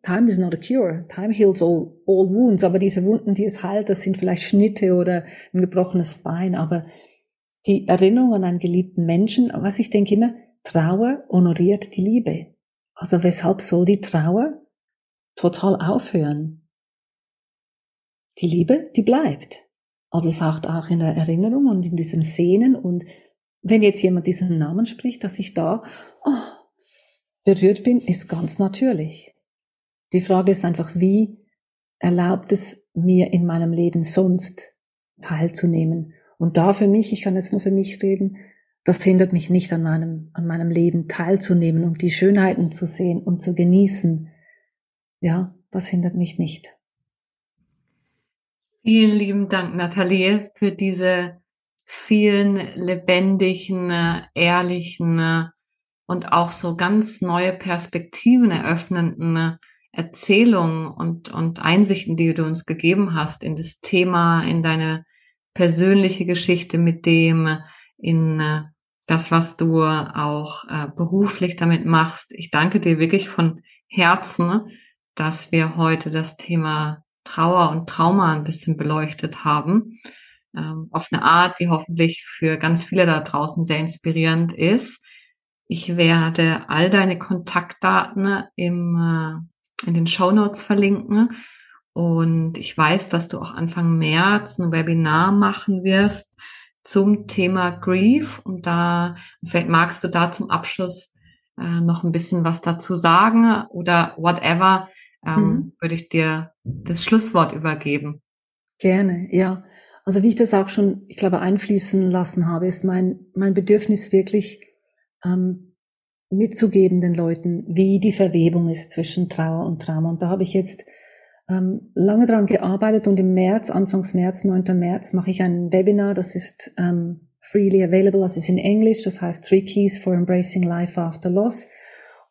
Time is not a cure. Time heals all, all wounds. Aber diese Wunden, die es heilt, das sind vielleicht Schnitte oder ein gebrochenes Bein. Aber die Erinnerung an einen geliebten Menschen, was ich denke immer, Trauer honoriert die Liebe. Also weshalb soll die Trauer total aufhören? Die Liebe, die bleibt. Also es sagt auch in der Erinnerung und in diesem Sehnen und wenn jetzt jemand diesen Namen spricht, dass ich da oh, berührt bin, ist ganz natürlich. Die Frage ist einfach, wie erlaubt es mir in meinem Leben sonst teilzunehmen? Und da für mich, ich kann jetzt nur für mich reden, das hindert mich nicht an meinem, an meinem Leben teilzunehmen, um die Schönheiten zu sehen und zu genießen. Ja, das hindert mich nicht. Vielen lieben Dank, Nathalie, für diese vielen lebendigen, ehrlichen und auch so ganz neue Perspektiven eröffnenden Erzählungen und, und Einsichten, die du uns gegeben hast in das Thema, in deine persönliche Geschichte mit dem, in äh, das, was du auch äh, beruflich damit machst. Ich danke dir wirklich von Herzen, dass wir heute das Thema Trauer und Trauma ein bisschen beleuchtet haben. Ähm, auf eine Art, die hoffentlich für ganz viele da draußen sehr inspirierend ist. Ich werde all deine Kontaktdaten im äh, in den Show Notes verlinken. Und ich weiß, dass du auch Anfang März ein Webinar machen wirst zum Thema Grief. Und da, vielleicht magst du da zum Abschluss äh, noch ein bisschen was dazu sagen oder whatever, ähm, mhm. würde ich dir das Schlusswort übergeben. Gerne, ja. Also wie ich das auch schon, ich glaube, einfließen lassen habe, ist mein, mein Bedürfnis wirklich, ähm, mitzugeben den Leuten, wie die Verwebung ist zwischen Trauer und Trauma. Und da habe ich jetzt ähm, lange dran gearbeitet und im März, Anfangs März, 9. März, mache ich ein Webinar, das ist ähm, freely available, das ist in Englisch, das heißt Three Keys for Embracing Life After Loss.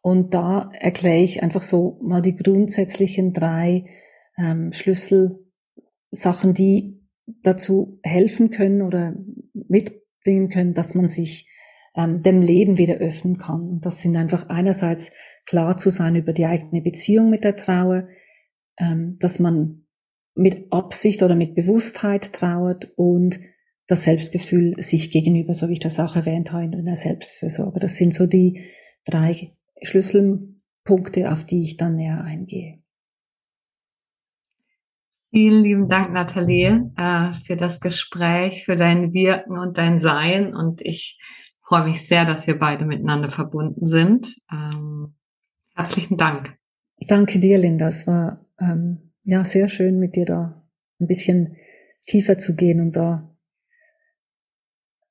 Und da erkläre ich einfach so mal die grundsätzlichen drei ähm, Schlüsselsachen, die dazu helfen können oder mitbringen können, dass man sich ähm, dem Leben wieder öffnen kann. Und das sind einfach einerseits klar zu sein über die eigene Beziehung mit der Trauer, dass man mit Absicht oder mit Bewusstheit trauert und das Selbstgefühl sich gegenüber, so wie ich das auch erwähnt habe, in der Selbstfürsorge. Das sind so die drei Schlüsselpunkte, auf die ich dann näher eingehe. Vielen lieben Dank, Nathalie, äh, für das Gespräch, für dein Wirken und dein Sein. Und ich freue mich sehr, dass wir beide miteinander verbunden sind. Ähm, herzlichen Dank. Danke dir, Linda. Es war ähm, ja sehr schön, mit dir da ein bisschen tiefer zu gehen und da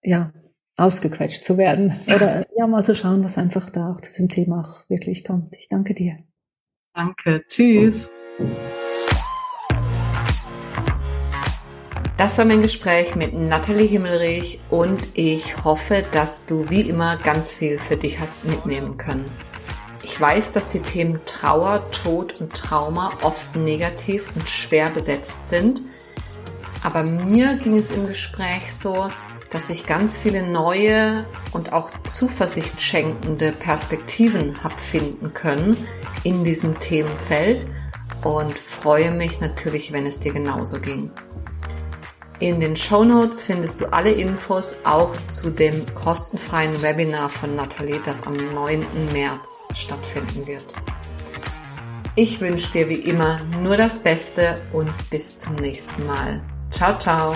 ja ausgequetscht zu werden oder ja mal zu schauen, was einfach da auch zu diesem Thema auch wirklich kommt. Ich danke dir. Danke. Tschüss. Das war mein Gespräch mit Nathalie Himmelrich und ich hoffe, dass du wie immer ganz viel für dich hast mitnehmen können. Ich weiß, dass die Themen Trauer, Tod und Trauma oft negativ und schwer besetzt sind, aber mir ging es im Gespräch so, dass ich ganz viele neue und auch Zuversicht schenkende Perspektiven habe finden können in diesem Themenfeld und freue mich natürlich, wenn es dir genauso ging. In den Show Notes findest du alle Infos auch zu dem kostenfreien Webinar von Nathalie, das am 9. März stattfinden wird. Ich wünsche dir wie immer nur das Beste und bis zum nächsten Mal. Ciao, ciao!